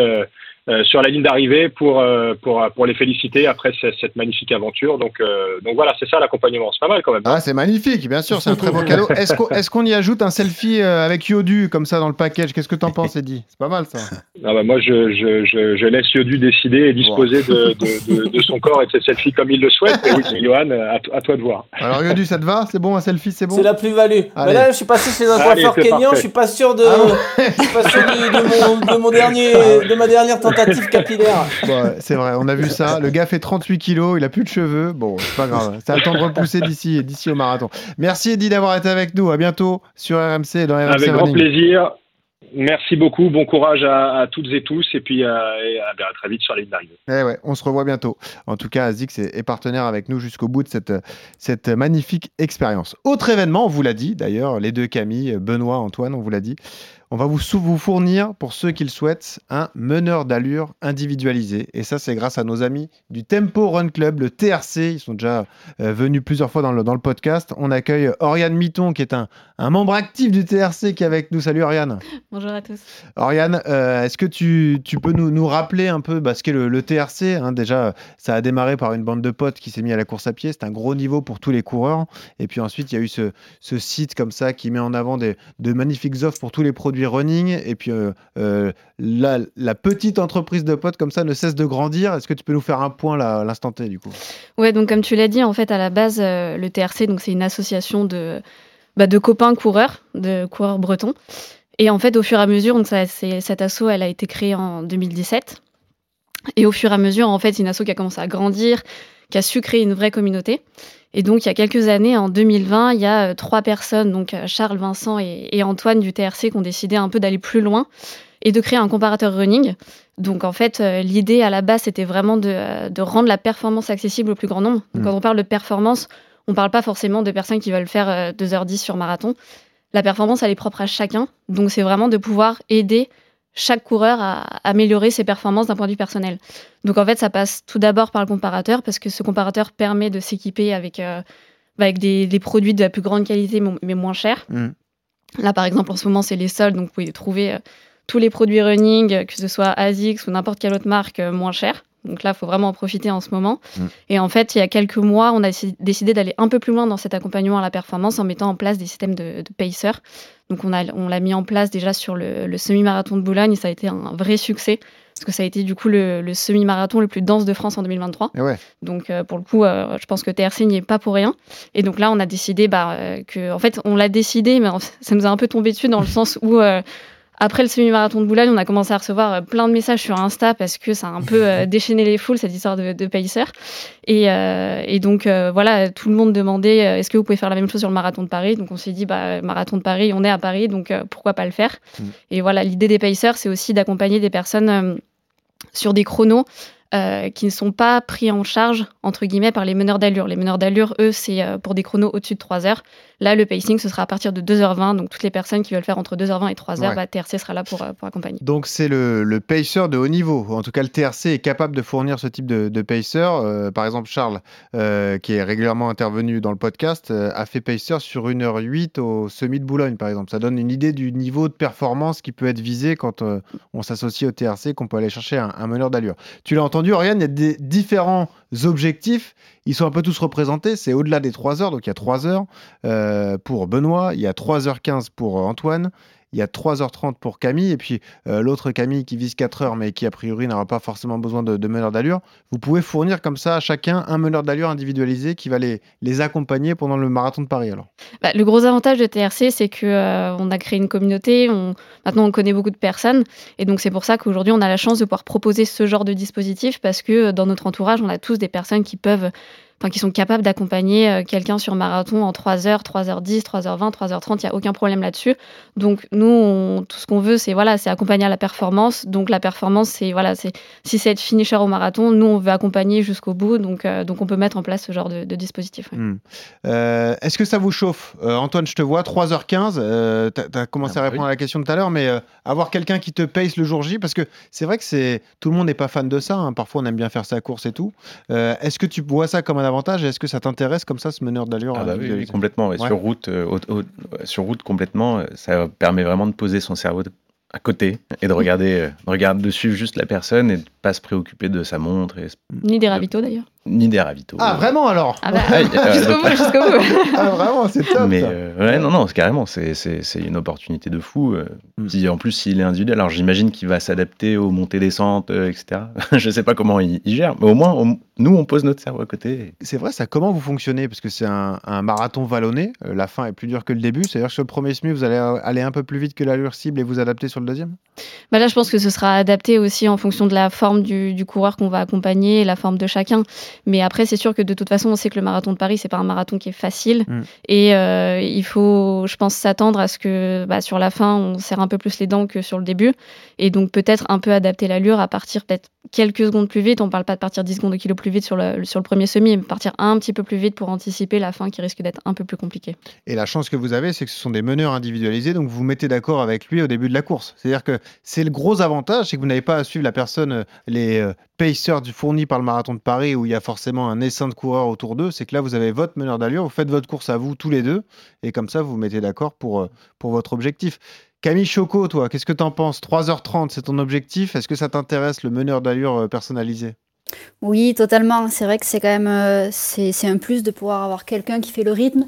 Euh, euh, sur la ligne d'arrivée pour, euh, pour, pour les féliciter après ce- cette magnifique aventure. Donc, euh, donc voilà, c'est ça l'accompagnement. C'est pas mal quand même. Ah, c'est magnifique, bien sûr, c'est un très beau cadeau. Est-ce qu'on est-ce qu'on y ajoute un selfie euh, avec Yodu comme ça dans le package? Qu'est-ce que t'en penses, Eddy? C'est pas mal ça. Ah bah moi, je, je, je, je laisse Yodu décider et disposer de, de, de, de son corps et de ses selfies comme il le souhaite. Mais oui, Johan, à, à toi de voir. Alors Yodu, ça te va? C'est bon un selfie C'est bon? C'est la plus-value. Là, je suis passé chez un coiffeur parfait. je suis pas sûr de, Ah je suis pas sûr de, de mon, de mon dernier, de ma dernière tentative capillaire. C'est vrai, on a vu ça. Le gars fait 38 kilos, il a plus de cheveux. Bon, c'est pas grave. Ça a le temps de repousser d'ici d'ici au marathon. Merci Eddy d'avoir été avec nous. À bientôt sur RMC et dans RMC Avec grand plaisir. Merci beaucoup. Bon courage à, à toutes et tous. Et puis euh, et à, à très vite sur la ligne d'arrivée. Eh ouais, on se revoit bientôt. En tout cas, Azix est, est partenaire avec nous jusqu'au bout de cette, cette magnifique expérience. Autre événement, on vous l'a dit d'ailleurs, les deux Camille, Benoît, Antoine, on vous l'a dit. On va vous, vous fournir, pour ceux qui le souhaitent, un meneur d'allure individualisé. Et ça, c'est grâce à nos amis du Tempo Run Club, le TRC. Ils sont déjà euh, venus plusieurs fois dans le, dans le podcast. On accueille Oriane Mitton, qui est un, un membre actif du TRC, qui est avec nous. Salut Oriane. Bonjour à tous. Oriane, euh, est-ce que tu, tu peux nous, nous rappeler un peu bah, ce qu'est le, le TRC hein? Déjà, ça a démarré par une bande de potes qui s'est mis à la course à pied. C'est un gros niveau pour tous les coureurs. Et puis ensuite, il y a eu ce, ce site comme ça qui met en avant des, de magnifiques offres pour tous les produits running. Et puis euh, euh, la, petite entreprise de potes comme ça ne cesse de grandir. Est-ce que tu peux nous faire un point là, à l'instant T du coup? Ouais, donc comme tu l'as dit, en fait, à la base, euh, le TRC, donc c'est une association de, bah, de copains coureurs, de coureurs bretons. Et en fait, au fur et à mesure, donc ça, cette asso, elle a été créée en 2017. Et au fur et à mesure, en fait, c'est une asso qui a commencé à grandir, qui a su créer une vraie communauté. Et donc, il y a quelques années, en 2020, il y a euh, trois personnes, donc euh, Charles, Vincent et, et Antoine du TRC, qui ont décidé un peu d'aller plus loin et de créer un comparateur running. Donc, en fait, euh, l'idée à la base, c'était vraiment de, de rendre la performance accessible au plus grand nombre. Mm. quand on parle de performance, on ne parle pas forcément de personnes qui veulent faire euh, 2h10 sur marathon. La performance, elle est propre à chacun. Donc, c'est vraiment de pouvoir aider chaque coureur à améliorer ses performances d'un point de vue personnel. Donc en fait, ça passe tout d'abord par le comparateur parce que ce comparateur permet de s'équiper avec euh, avec des, des produits de la plus grande qualité mais- moins chers. Mm. Là, par exemple, en ce moment, c'est les soldes, donc vous pouvez trouver euh, tous les produits running, euh, que ce soit ASICS ou n'importe quelle autre marque euh, moins chère. Donc là, il faut vraiment en profiter en ce moment. Mm. Et en fait, il y a quelques mois, on a déci- décidé d'aller un peu plus loin dans cet accompagnement à la performance en mettant en place des systèmes de, de pacer. Donc on, a, on l'a mis en place déjà sur le, le semi-marathon de Boulogne et ça a été un vrai succès parce que ça a été du coup le, le semi-marathon le plus dense de France en 2023. Et ouais. Donc euh, pour le coup, euh, je pense que TRC n'y est pas pour rien. Et donc là, on a décidé bah, euh, que, en fait, on l'a décidé, mais ça nous a un peu tombé dessus dans le sens où après le semi-marathon de Boulogne, on a commencé à recevoir euh, plein de messages sur Insta parce que ça a un peu euh, déchaîné les foules cette histoire de, de pacer. Et, euh, et donc euh, voilà, tout le monde demandait est-ce que vous pouvez faire la même chose sur le marathon de Paris? Donc on s'est dit bah marathon de Paris, on est à Paris, donc pourquoi pas le faire? Mm. Et voilà, l'idée des pacers, c'est aussi d'accompagner des personnes sur des chronos euh, qui ne sont pas pris en charge, entre guillemets, par les meneurs d'allure. Les meneurs d'allure, eux, c'est euh, pour des chronos au-dessus de 3 heures. Là, le pacing, ce sera à partir de 2h20. Donc, toutes les personnes qui veulent faire entre 2h20 et 3h, Ouais. bah, TRC sera là pour, euh, pour accompagner. Donc c'est le, le pacer de haut niveau. En tout cas, le TRC est capable de fournir ce type de, de pacer. Euh, par exemple, Charles, euh, qui est régulièrement intervenu dans le podcast, a fait pacer sur 1h08 au semi de Boulogne, par exemple. Ça donne une idée du niveau de performance qui peut être visé quand on s'associe au TRC, qu'on peut aller chercher un, un meneur d'allure. Tu l'as entendu, Oriane, il y a des différents objectifs. Ils sont un peu tous représentés. C'est au-delà des 3 heures. Donc il y a 3 heures euh, pour Benoît, il y a 3h15 pour euh, Antoine. Il y a 3h30 pour Camille, et puis euh, l'autre Camille qui vise 4 heures, mais qui a priori n'aura pas forcément besoin de, meneur d'allure. Vous pouvez fournir comme ça à chacun un meneur d'allure individualisé qui va les, les accompagner pendant le marathon de Paris. Alors. Bah, le gros avantage de TRC, c'est que euh, on a créé une communauté. Maintenant, on connaît beaucoup de personnes, et donc c'est pour ça qu'aujourd'hui, on a la chance de pouvoir proposer ce genre de dispositif parce que euh, dans notre entourage, on a tous des personnes qui peuvent, enfin, qui sont capables d'accompagner euh, quelqu'un sur marathon en 3 heures, 3h10, 3h20, 3h30. Il y a aucun problème là-dessus. Donc nous, on- tout ce qu'on veut, c'est voilà, c'est accompagner à la performance. Donc la performance, c'est voilà, c'est si c'est être finisher au marathon, nous, on veut accompagner jusqu'au bout. Donc euh, donc on peut mettre en place ce genre de, de dispositif. ouais. Hmm. Euh, Est-ce que ça vous chauffe? Euh, Antoine, je te vois, 3h15. Euh, tu as, commencé Ah à bah répondre oui. à la question tout à l'heure, mais euh, avoir quelqu'un qui te pace le jour J, parce que c'est vrai que c'est tout le monde n'est pas fan de ça. hein. Parfois, on aime bien faire sa course et tout. Euh, Est-ce que tu vois ça comme un avantage Est-ce que ça t'intéresse comme ça, ce meneur d'allure Ah bah oui, oui, complètement. ouais. Ouais. Sur route, euh, au- au- ouais, sur route complètement, euh, ça permet vraiment de poser son cerveau à côté et de regarder, euh, de regarder, de suivre juste la personne et de pas se préoccuper de sa montre et Ni des ravitaux d'ailleurs. ni des ravitaux. Ah, vraiment alors Ah bah, Ouais, euh, jusqu'au bout, jusqu'au bout. Ah, vraiment, c'est top. Mais euh, ouais, non, non, c'est carrément, c'est c'est- c'est une opportunité de fou. euh. Mm. Puis en plus, s'il est individuel, alors j'imagine qu'il va s'adapter aux montées-descentes, euh, etc. Je sais pas comment il, il gère, mais au moins, on- nous, on pose notre cerveau à côté. C'est vrai, ça. Comment vous fonctionnez? Parce que c'est un, un marathon vallonné. euh, la fin est plus dure que le début. C'est-à-dire que sur le premier semi, vous allez euh, aller un peu plus vite que l'allure cible et vous adapter sur le deuxième? Bah là, je pense que ce sera adapté aussi en fonction de la forme du, du coureur qu'on va accompagner, la forme de chacun. Mais après, c'est sûr que de toute façon, on sait que le marathon de Paris, c'est pas un marathon qui est facile. Mm. Et euh, il faut, je pense, s'attendre à ce que bah, sur la fin, on serre un peu plus les dents que sur le début. Et donc, peut-être un peu adapter l'allure à partir peut-être quelques secondes plus vite. On parle pas de partir 10 secondes au kilo plus vite sur le, sur le premier semi, mais partir un petit peu plus vite pour anticiper la fin qui risque d'être un peu plus compliquée. Et la chance que vous avez, c'est que ce sont des meneurs individualisés, donc vous vous mettez d'accord avec lui au début de la course. C'est-à-dire que c'est le gros avantage, c'est que vous n'avez pas à suivre la personne, euh, les euh, pacers du fournis par le marathon de Paris, où il y a forcément un essaim de coureurs autour d'eux. C'est que là, vous avez votre meneur d'allure, vous faites votre course à vous tous les deux, et comme ça, vous vous mettez d'accord pour, euh, pour votre objectif. Camille Choco, toi, qu'est-ce que tu en penses 3h30, c'est ton objectif? Est-ce que ça t'intéresse le meneur d'allure euh, personnalisé? Oui, totalement. C'est vrai que c'est quand même euh, c'est c'est un plus de pouvoir avoir quelqu'un qui fait le rythme.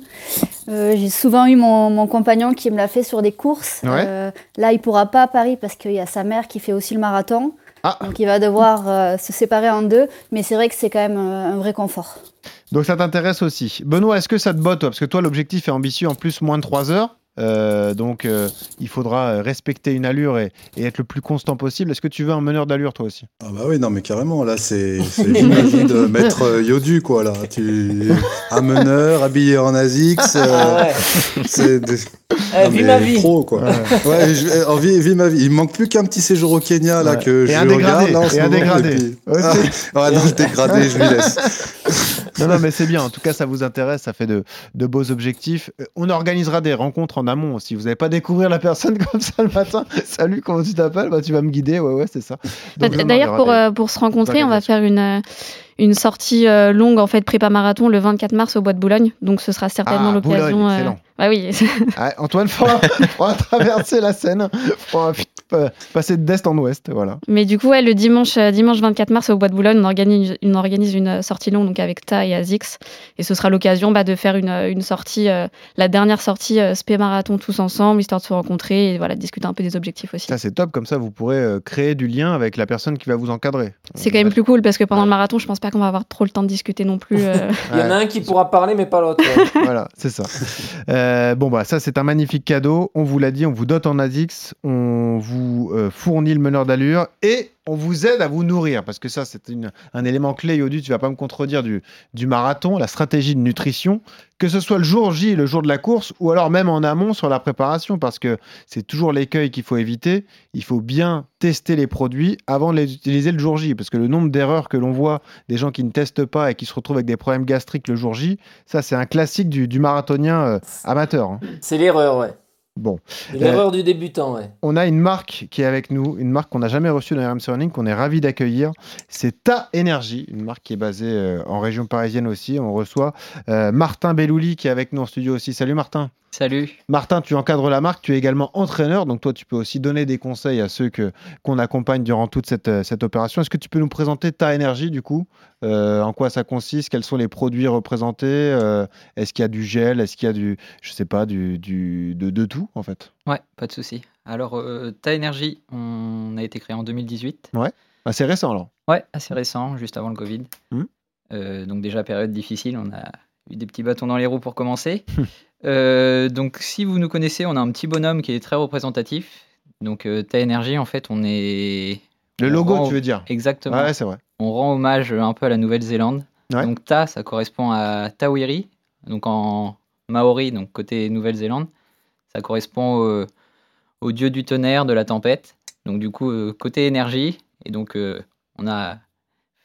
Euh, J'ai souvent eu mon, mon compagnon qui me l'a fait sur des courses. Ouais. Euh, là, il pourra pas à Paris parce qu'il y a sa mère qui fait aussi le marathon. Ah. Donc il va devoir euh, se séparer en deux. Mais c'est vrai que c'est quand même euh, un vrai confort. Donc ça t'intéresse aussi. Benoît, est-ce que ça te botte, toi? Parce que toi, l'objectif est ambitieux en plus, moins de 3 heures. Euh, donc euh, il faudra euh, respecter une allure et, et être le plus constant possible. Est-ce que tu veux un meneur d'allure, toi aussi? Ah bah oui, non mais carrément, là c'est de maître euh, Yodu quoi là. Tu... Un meneur habillé en ASICS, euh, Ah ouais. c'est des... Non, vis mais ma vie. Pro quoi. Ouais, je... euh, vis, vis ma vie. Il me manque plus qu'un petit séjour au Kenya là Ouais. que Et je un dégradé, regarde là en ce et un moment, dégradé. puis- Ouais, Ah, ouais, non, le dégradé, je lui laisse. Non, non, mais c'est bien. En tout cas, ça vous intéresse, ça fait de, de beaux objectifs. Euh, On organisera des rencontres en amont. Si vous n'avez pas découvrir la personne comme ça le matin, salut, comment tu t'appelles? Bah, Tu vas me guider. Ouais, ouais, c'est ça. D'ailleurs, pour, euh, pour se rencontrer, on va faire une, euh, une sortie euh, longue, en fait, prépa marathon le 24 mars au Bois de Boulogne. Donc, ce sera certainement Ah, l'occasion. Euh. Ah oui. Ah, Antoine fera, fera traverser la Seine, fera euh, passer d'est en ouest. Voilà. Mais du coup, ouais, le dimanche, euh, dimanche 24 mars au Bois de Boulogne, on organise, on organise une euh, sortie longue donc avec Ta et Azix. Et ce sera l'occasion bah, de faire une, euh, une sortie, euh, la dernière sortie euh, Spé Marathon tous ensemble, histoire de se rencontrer et voilà, discuter un peu des objectifs aussi. Ça, c'est top. Comme ça, vous pourrez euh, créer du lien avec la personne qui va vous encadrer. C'est quand même plus cool parce que pendant le marathon, je pense pas qu'on va avoir trop le temps de discuter non plus. euh. Il y en a un qui pourra parler, mais pas l'autre. ouais. voilà, c'est ça. Euh, bon, bah, ça, c'est un magnifique cadeau. On vous l'a dit, on vous dote en ASICS, on vous euh, fournit le meneur d'allure et on vous aide à vous nourrir. Parce que ça, c'est un élément clé, Yodu, tu vas pas me contredire du, du marathon, la stratégie de nutrition, que ce soit le jour J, le jour de la course, ou alors même en amont sur la préparation, parce que c'est toujours l'écueil qu'il faut éviter. Il faut bien tester les produits avant de les utiliser le jour J, parce que le nombre d'erreurs que l'on voit des gens qui ne testent pas et qui se retrouvent avec des problèmes gastriques le jour J, ça c'est un classique du, du marathonien euh, amateur. hein. C'est l'erreur, ouais. Bon. L'erreur du débutant, ouais. On a une marque qui est avec nous, une marque qu'on n'a jamais reçue dans RMC Running, qu'on est ravi d'accueillir. C'est Ta Énergie, une marque qui est basée euh, en région parisienne aussi. On reçoit euh, Martin Bellouli qui est avec nous en studio aussi. Salut Martin. Salut. Martin, tu encadres la marque, tu es également entraîneur, donc toi tu peux aussi donner des conseils à ceux que qu'on accompagne durant toute cette, euh, cette opération. Est-ce que tu peux nous présenter ta énergie du coup Euh, En quoi ça consiste Quels sont les produits représentés Euh, Est-ce qu'il y a du gel Est-ce qu'il y a du, je sais pas, du, du de, de tout en fait? Ouais, pas de souci. Alors, euh, Ta Énergie, on a été créé en 2018. Ouais, c'est récent alors. Ouais, assez récent, juste avant le Covid. Euh, donc déjà, période difficile, on a eu des petits bâtons dans les roues pour commencer. Euh, donc si vous nous connaissez, on a un petit bonhomme qui est très représentatif. Donc euh, Ta Énergie, en fait, on est... Le on logo, rend- tu veux dire? Exactement. Ouais, c'est vrai. On rend hommage un peu à la Nouvelle-Zélande. Ouais. Donc Ta, ça correspond à Tawiri, donc en maori, donc côté Nouvelle-Zélande. Ça correspond au, au dieu du tonnerre, de la tempête. Donc du coup, euh, côté énergie. Et donc, on a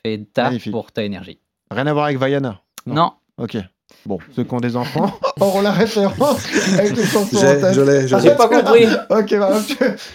fait Ta Magnifique. pour Ta Énergie. Rien à voir avec Vaiana? Non. Ok. Bon, ceux qui ont des enfants auront la référence avec les chansons en tête. je l'ai, je Ah, l'ai. J'ai pas compris. ok, bah,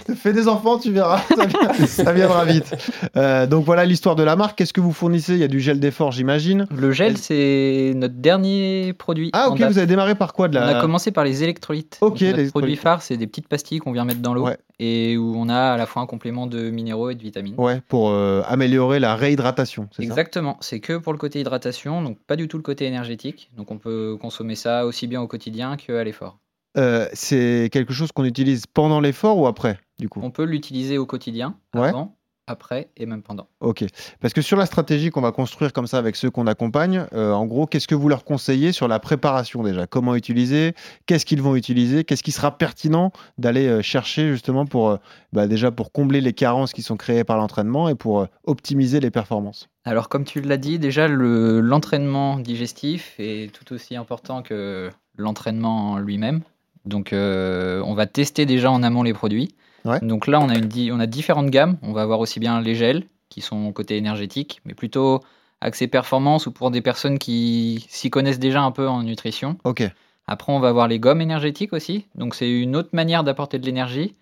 tu fais des enfants, tu verras. Ça, vient- ça viendra vite. Euh, donc voilà l'histoire de la marque. Qu'est-ce que vous fournissez? Il y a du gel d'effort, j'imagine. Le gel, c'est notre dernier produit. Ah, ok, date. vous avez démarré par quoi de la... On a commencé par les électrolytes. Ok, Donc, les notre produit électrolytes. phare, c'est des petites pastilles qu'on vient mettre dans l'eau Ouais. et où on a à la fois un complément de minéraux et de vitamines. Ouais, pour euh, améliorer la réhydratation, c'est ça? Exactement, c'est que pour le côté hydratation, donc pas du tout le côté énergétique. Donc on peut consommer ça aussi bien au quotidien qu'à l'effort. Euh, C'est quelque chose qu'on utilise pendant l'effort ou après, du coup? On peut l'utiliser au quotidien, Ouais. avant, après et même pendant. Ok. Parce que sur la stratégie qu'on va construire comme ça avec ceux qu'on accompagne, euh, en gros, qu'est-ce que vous leur conseillez sur la préparation déjà? Comment utiliser? Qu'est-ce qu'ils vont utiliser? Qu'est-ce qui sera pertinent d'aller euh, chercher justement pour euh, bah, déjà pour combler les carences qui sont créées par l'entraînement et pour optimiser les performances? Alors comme tu l'as dit, déjà le- l'entraînement digestif est tout aussi important que l'entraînement en lui-même. Donc on va tester déjà en amont les produits. Ouais. Donc là on a, une on a différentes gammes. On va avoir aussi bien les gels qui sont côté énergétique, mais plutôt axé performance ou pour des personnes qui s'y connaissent déjà un peu en nutrition. Ok. Après, on va avoir les gommes énergétiques aussi. Donc, c'est une autre manière d'apporter de l'énergie.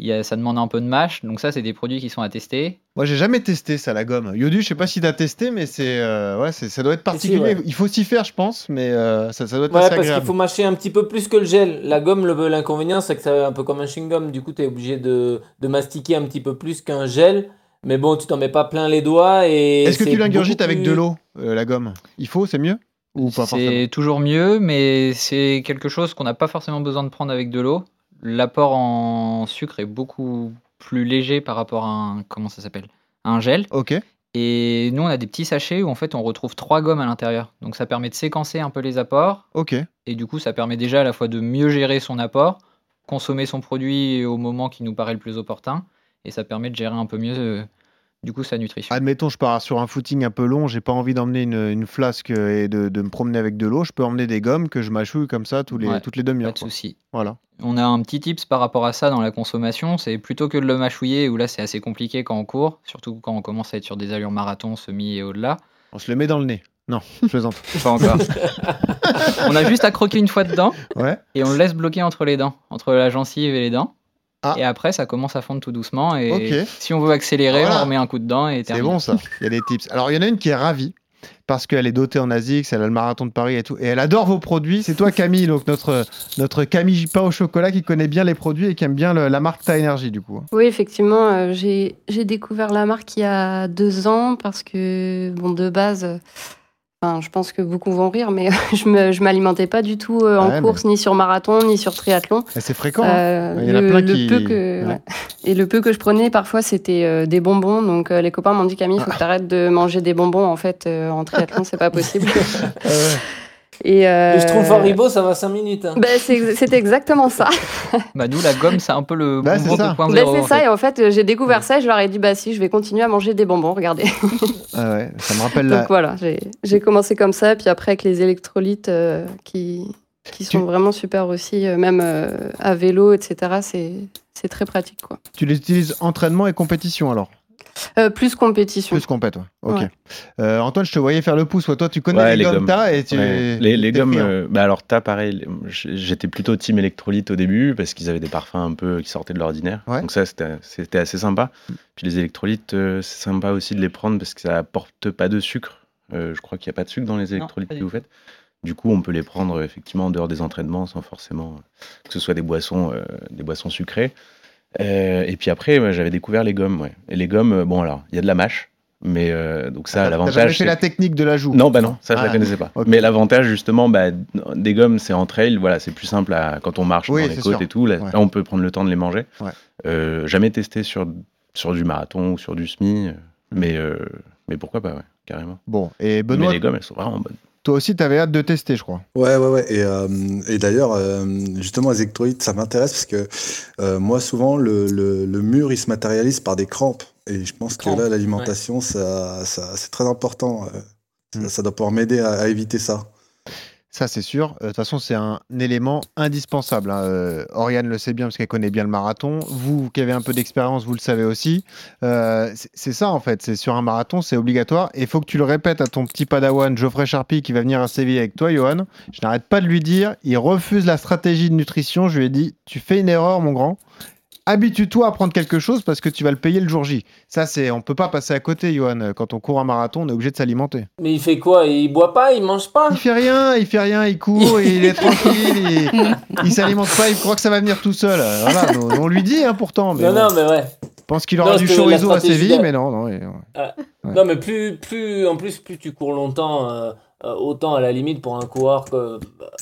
Il y a- ça demande un peu de mâche. Donc, ça, c'est des produits qui sont à tester. Moi, j'ai jamais testé ça, la gomme. Yodu, je sais pas si t'as testé, mais c'est euh, ouais, c'est- ça doit être Si, particulier. ouais. Il faut s'y faire, je pense, mais euh, ça, ça doit être Ouais, assez parce qu'il faut mâcher un petit peu plus que le gel. La gomme, le- l'inconvénient, c'est que c'est un peu comme un chewing-gum. Du coup, tu es obligé de, de mastiquer un petit peu plus qu'un gel. Mais bon, tu t'en mets pas plein les doigts. et Est-ce que tu l'ingurgites avec plus- de l'eau, euh, la gomme? Il faut, c'est mieux Ou pas forcément? C'est toujours mieux, mais c'est quelque chose qu'on n'a pas forcément besoin de prendre avec de l'eau. L'apport en sucre est beaucoup plus léger par rapport à un, comment ça s'appelle? Un gel. Ok. Et nous, on a des petits sachets où en fait on retrouve trois gommes à l'intérieur. Donc ça permet de séquencer un peu les apports. Ok. Et du coup, ça permet déjà à la fois de mieux gérer son apport, consommer son produit au moment qui nous paraît le plus opportun, et ça permet de gérer un peu mieux euh, du coup sa nutrition. Admettons, je pars sur un footing un peu long, j'ai pas envie d'emmener une, une flasque et de, de me promener avec de l'eau. Je peux emmener des gommes que je mâchouille comme ça tous les, Ouais, toutes les demi-heures. Pas de souci. Voilà. On a un petit tips par rapport à ça dans la consommation, c'est plutôt que de le mâchouiller, où là c'est assez compliqué quand on court, surtout quand on commence à être sur des allures marathon, semi et au-delà. On se le met dans le nez. Non, je plaisante. Pas encore. on a juste à croquer une fois dedans Ouais. et on le laisse bloquer entre les dents, entre la gencive et les dents. Ah. Et après, ça commence à fondre tout doucement. Et si on veut accélérer, Voilà. on remet un coup dedans et C'est bon ça. Il y a des tips. Alors il y en a une qui est ravie parce qu'elle est dotée en ASICS, elle a le marathon de Paris et tout, et elle adore vos produits. C'est toi Camille, donc notre notre Camille pain au chocolat qui connaît bien les produits et qui aime bien le- la marque Ta Énergie du coup. Oui, effectivement, euh, j'ai j'ai découvert la marque il y a deux ans parce que, bon, de base, euh, enfin, je pense que beaucoup vont rire, mais je me je m'alimentais pas du tout euh, en Ouais, course, ni sur marathon, ni sur triathlon. Et c'est fréquent. hein. Il y en a le, plein le qui- peu que, Ouais. ouais. Et le peu que je prenais, parfois, c'était euh, des bonbons. Donc, euh, les copains m'ont dit, Camille, il faut que tu arrêtes de manger des bonbons. En fait, en triathlon, c'est pas possible. Et euh, Le Schtroumpf Haribo, ça va 5 minutes. hein. ben, c'est- exactement ça. Bah, nous, la gomme, c'est un peu le Bah, bonbon c'est ça. 2.0. Ben, en c'est ça, fait. et en fait, j'ai découvert ça et je leur ai dit, bah si, je vais continuer à manger des bonbons, regardez. Ah ouais, ça me rappelle Donc la... voilà, j'ai commencé comme ça, puis après avec les électrolytes euh, qui, qui sont Tu- vraiment super aussi, euh, même euh, à vélo, etc. C'est c'est très pratique, quoi. Tu les utilises entraînement et compétition alors? Euh, plus compétition. Plus compète, ouais. Ok. Ouais. Euh, Antoine, je te voyais faire le pouce. Toi, tu connais Ouais, les, les gommes gommes. Ta et tu. Ouais. Les, gommes, euh, bah alors t'as pareil, j'étais plutôt team électrolyte au début parce qu'ils avaient des parfums un peu qui sortaient de l'ordinaire. Ouais. Donc ça c'était assez sympa. Puis les électrolytes, euh, c'est sympa aussi de les prendre parce que ça apporte pas de sucre. Euh, je crois qu'il n'y a pas de sucre dans les électrolytes que vous faites. Du coup, on peut les prendre effectivement en dehors des entraînements sans forcément que ce soit des boissons, euh, des boissons sucrées. Euh, et puis après, ouais, j'avais découvert les gommes. Ouais. Et les gommes, euh, bon alors, il y a de la mâche, mais euh, donc ça, T'as jamais l'avantage. fait la technique de la joue? Non, bah non, ça je Ah, la connaissais pas. Mais l'avantage justement, bah, des gommes, c'est en trail, voilà, c'est plus simple à, quand on marche Oui, dans les côtes sûr. et tout. Là, Ouais. là, on peut prendre le temps de les manger. Ouais. Euh, jamais testé sur sur du marathon ou sur du semi, euh, mais euh, mais pourquoi pas, ouais, carrément. Bon, et mais Benoît, les gommes, elles sont vraiment bonnes. Toi aussi, tu avais hâte de tester, je crois. Ouais, ouais, ouais. Et, euh, et d'ailleurs, euh, justement, les électrolytes, ça m'intéresse parce que euh, moi, souvent, le, le, le mur, il se matérialise par des crampes. Et je pense que là, l'alimentation, ça, ça, c'est très important. Mm. ça, ça doit pouvoir m'aider à, à éviter ça. Ça, c'est sûr. Euh, De toute façon, c'est un élément indispensable. hein. Euh, Oriane le sait bien parce qu'elle connaît bien le marathon. Vous, qui avez un peu d'expérience, vous le savez aussi. Euh, c'est ça, en fait. C'est sur un marathon, c'est obligatoire. Et il faut que tu le répètes à ton petit padawan, Geoffrey Charpie, qui va venir à Séville avec toi, Johan. Je n'arrête pas de lui dire. Il refuse la stratégie de nutrition. Je lui ai dit Tu fais une erreur, mon grand. Habitue-toi à prendre quelque chose parce que tu vas le payer le jour J. Ça, c'est, on peut pas passer à côté, Johan. Quand on court un marathon, on est obligé de s'alimenter. Mais il fait quoi? Il boit pas? Il mange pas? Il fait rien, il fait rien, il court, il est tranquille, il, il s'alimente pas, il croit que ça va venir tout seul. Euh, Voilà, on, on lui dit hein, pourtant. Mais Non, non, mais ouais. Je pense qu'il aura Non, du chorizo à Séville, de- mais non, non. Ah, Ouais. Non, mais plus, plus, en plus, plus tu cours longtemps, euh, euh, autant à la limite pour un coureur que-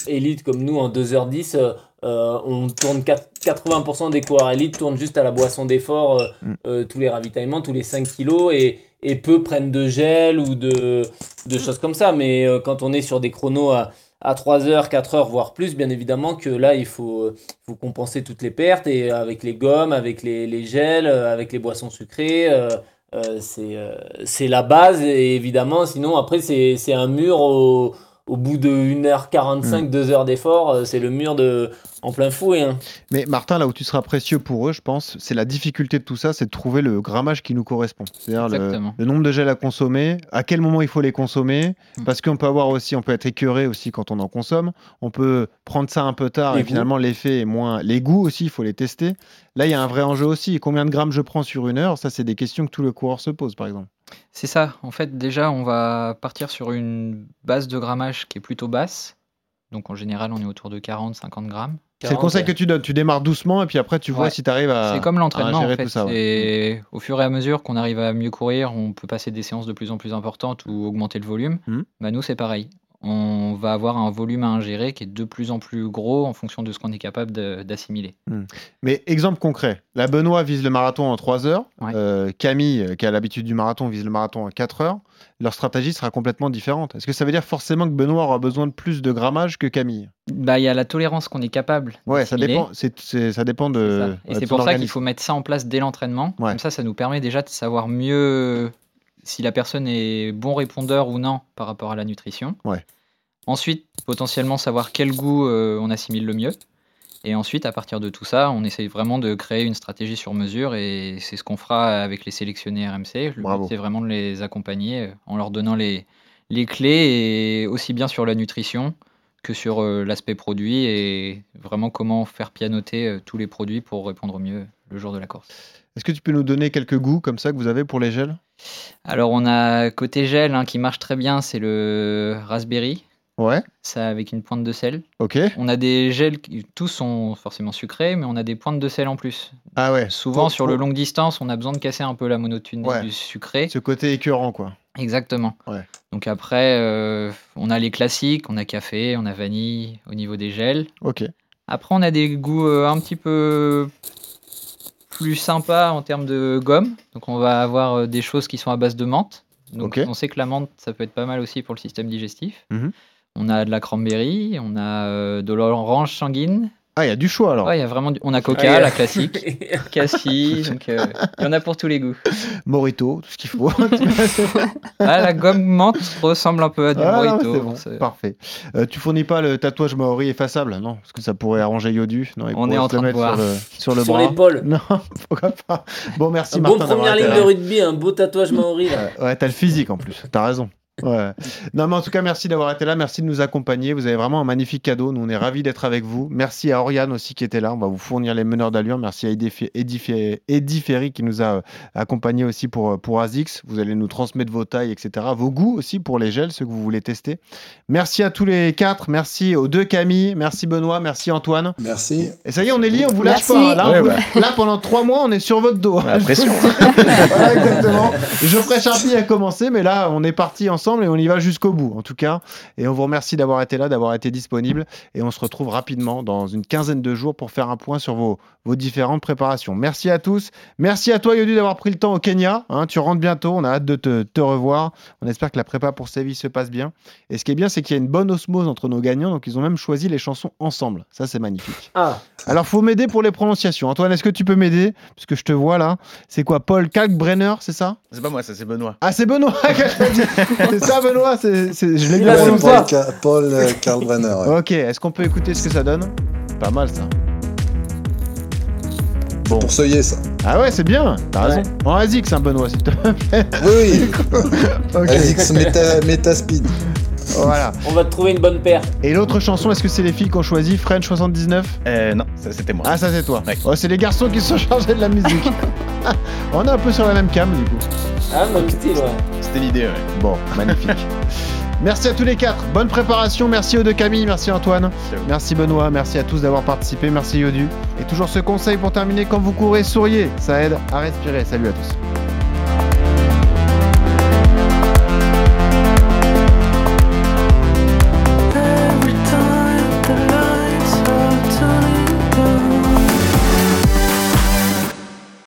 élite comme nous en 2h10, euh, euh, on tourne quatre- 80% des coureurs élites tournent juste à la boisson d'effort, euh, Mm. euh, tous les ravitaillements, tous les 5 kilos, et, et peu prennent de gel ou de, de choses comme ça. Mais quand on est sur des chronos à, à 3 heures, 4 heures, voire plus, bien évidemment que là, il faut, faut compenser toutes les pertes, et avec les gommes, avec les, les gels, avec les boissons sucrées. c'est la base, et évidemment, sinon, après, c'est c'est un mur au, au bout de 1h45, 2 heures d'effort, euh, c'est le mur de, en plein fouet. hein. Mais Martin, là où tu seras précieux pour eux, je pense, c'est la difficulté de tout ça, c'est de trouver le grammage qui nous correspond. C'est-à-dire le, Exactement. le nombre de gels à consommer, à quel moment il faut les consommer, Mm. parce qu'on peut avoir aussi, on peut être écœuré aussi quand on en consomme, on peut prendre ça un peu tard Les et goûts. finalement l'effet est moins. Les goûts aussi, il faut les tester. Là, il y a un vrai enjeu aussi. Combien de grammes je prends sur une heure Ça, c'est des questions que tout le coureur se pose, par exemple. C'est ça. En fait, déjà, on va partir sur une base de grammage qui est plutôt basse. Donc, en général, on est autour de 40-50 grammes. C'est le conseil que tu donnes. Tu démarres doucement et puis après, tu vois Ouais. si tu arrives à. C'est comme l'entraînement, en fait. ça, ouais. Au fur et à mesure qu'on arrive à mieux courir, on peut passer des séances de plus en plus importantes ou augmenter le volume. Mhm. Bah, nous, c'est pareil. On va avoir un volume à ingérer qui est de plus en plus gros en fonction de ce qu'on est capable d'assimiler. Mais exemple concret, la Benoît vise le marathon en 3 heures, Ouais. euh, Camille, euh, qui a l'habitude du marathon, vise le marathon en 4 heures. Leur stratégie sera complètement différente. Est-ce que ça veut dire forcément que Benoît aura besoin de plus de grammage que Camille? Bah, il y a la tolérance qu'on est capable. Ouais, ça dépend, ça dépend de. ça. Et de c'est pour ça qu'il faut mettre ça en place dès l'entraînement. Ouais. Comme ça, ça nous permet déjà de savoir mieux si la personne est bon répondeur ou non par rapport à la nutrition. Ouais. Ensuite, potentiellement savoir quel goût euh, on assimile le mieux. Et ensuite, à partir de tout ça, on essaye vraiment de créer une stratégie sur mesure et c'est ce qu'on fera avec les sélectionnés RMC. C'est vraiment de les accompagner euh, en leur donnant les, les clés, et aussi bien sur la nutrition que sur euh, l'aspect produit et vraiment comment faire pianoter tous les produits pour répondre au mieux le jour de la course. Est-ce que tu peux nous donner quelques goûts comme ça que vous avez pour les gels? Alors on a côté gel hein, qui marche très bien, c'est le raspberry. Ouais. Ça avec une pointe de sel. Ok. On a des gels, qui, tous sont forcément sucrés, mais on a des pointes de sel en plus. Ah ouais. Souvent Pour- sur pour- le longue distance, on a besoin de casser un peu la monotonie Ouais. du sucré. Ce côté écœurant, quoi. Exactement. Ouais. Donc après, euh, on a les classiques, on a café, on a vanille au niveau des gels. Ok. Après, on a des goûts euh, un petit peu plus sympas en termes de gomme. Donc on va avoir euh, des choses qui sont à base de menthe. Donc on sait que la menthe, ça peut être pas mal aussi pour le système digestif. Mhm. On a de la cranberry, on a euh, de l'orange sanguine. Ah, il y a du choix alors. Ouais, il y a vraiment du- On a Coca, Ah, il y a- la classique, Cassis, donc euh, il y en a pour tous les goûts. Morito, tout ce qu'il faut. Ah, la gomme menthe ressemble un peu à du Ah, Morito. c'est bon, parfait. Euh, tu fournis pas le tatouage maori effaçable, non Parce que ça pourrait arranger Yodu. Non, On est en train de mettre voir. Sur le, sur le Sur bras. l'épaule. Non, pourquoi pas. Bon, merci Un beau Martin. d'avoir première ligne de rugby, un beau tatouage maori là. Ouais, t'as le physique en plus, t'as raison. Ouais. Non, mais en tout cas, merci d'avoir été là, merci de nous accompagner. Vous avez vraiment un magnifique cadeau. Nous, on est ravis d'être avec vous. Merci à Oriane aussi qui était là. On va vous fournir les meneurs d'allure. Merci à Eddie, Fe- Eddie Fe- Eddie Ferry qui nous a euh, accompagnés aussi pour, euh, pour ASICS. Vous allez nous transmettre vos tailles, etc. Vos goûts aussi pour les gels, ceux que vous voulez tester. Merci à tous les quatre. Merci aux deux Camille. Merci Benoît. Merci Antoine. Merci. Et ça y est, on est lié, on vous lâche Merci. pas. Là, on Ouais, vous- ouais. là, pendant trois mois, on est sur votre dos. La pression. Voilà, exactement. Geoffrey Charpie a commencé, mais là, on est parti ensemble et on y va jusqu'au bout, en tout cas. Et on vous remercie d'avoir été là, d'avoir été disponible. Et on se retrouve rapidement dans une quinzaine de jours pour faire un point sur vos, vos différentes préparations. Merci à tous. Merci à toi, Yodu, d'avoir pris le temps au Kenya. Hein, tu rentres bientôt. On a hâte de te, te revoir. On espère que la prépa pour Séville se passe bien. Et ce qui est bien, c'est qu'il y a une bonne osmose entre nos gagnants. Donc, ils ont même choisi les chansons ensemble. Ça, c'est magnifique. Ah, Alors, faut m'aider pour les prononciations. Antoine, est-ce que tu peux m'aider? Parce que je te vois là. C'est quoi? Paul Kalkbrenner, c'est ça? C'est pas moi, ça c'est Benoît. Ah, c'est Benoît. C'est ça, Benoît? C'est, c'est- Je l'ai bien. Paul, Ka- Paul euh, Kalkbrenner. ouais. Ok, est-ce qu'on peut écouter ce que ça donne? Pas mal ça. Bon. Pour seuiller ça. Ah ouais, c'est bien, t'as Ouais. raison. En ASIC, c'est un Benoît, s'il te plaît. Oui, oui. Ok, Azix Meta, Metaspeed. voilà. on va te trouver une bonne paire. Et l'autre chanson, est-ce que c'est les filles qui ont choisi French 79 Euh, non, ça c'était moi. Ah, ça c'est toi. Ouais. Oh, c'est les garçons qui se sont chargés de la musique. On est un peu sur la même cam, du coup. Ah, même style, ouais. C'était l'idée, ouais. Bon, magnifique. Merci à tous les quatre. Bonne préparation. Merci aux deux Camille. Merci Antoine. Merci Benoît. Merci à tous d'avoir participé. Merci Yodu. Et toujours ce conseil pour terminer quand vous courez, souriez. Ça aide à respirer. Salut à tous.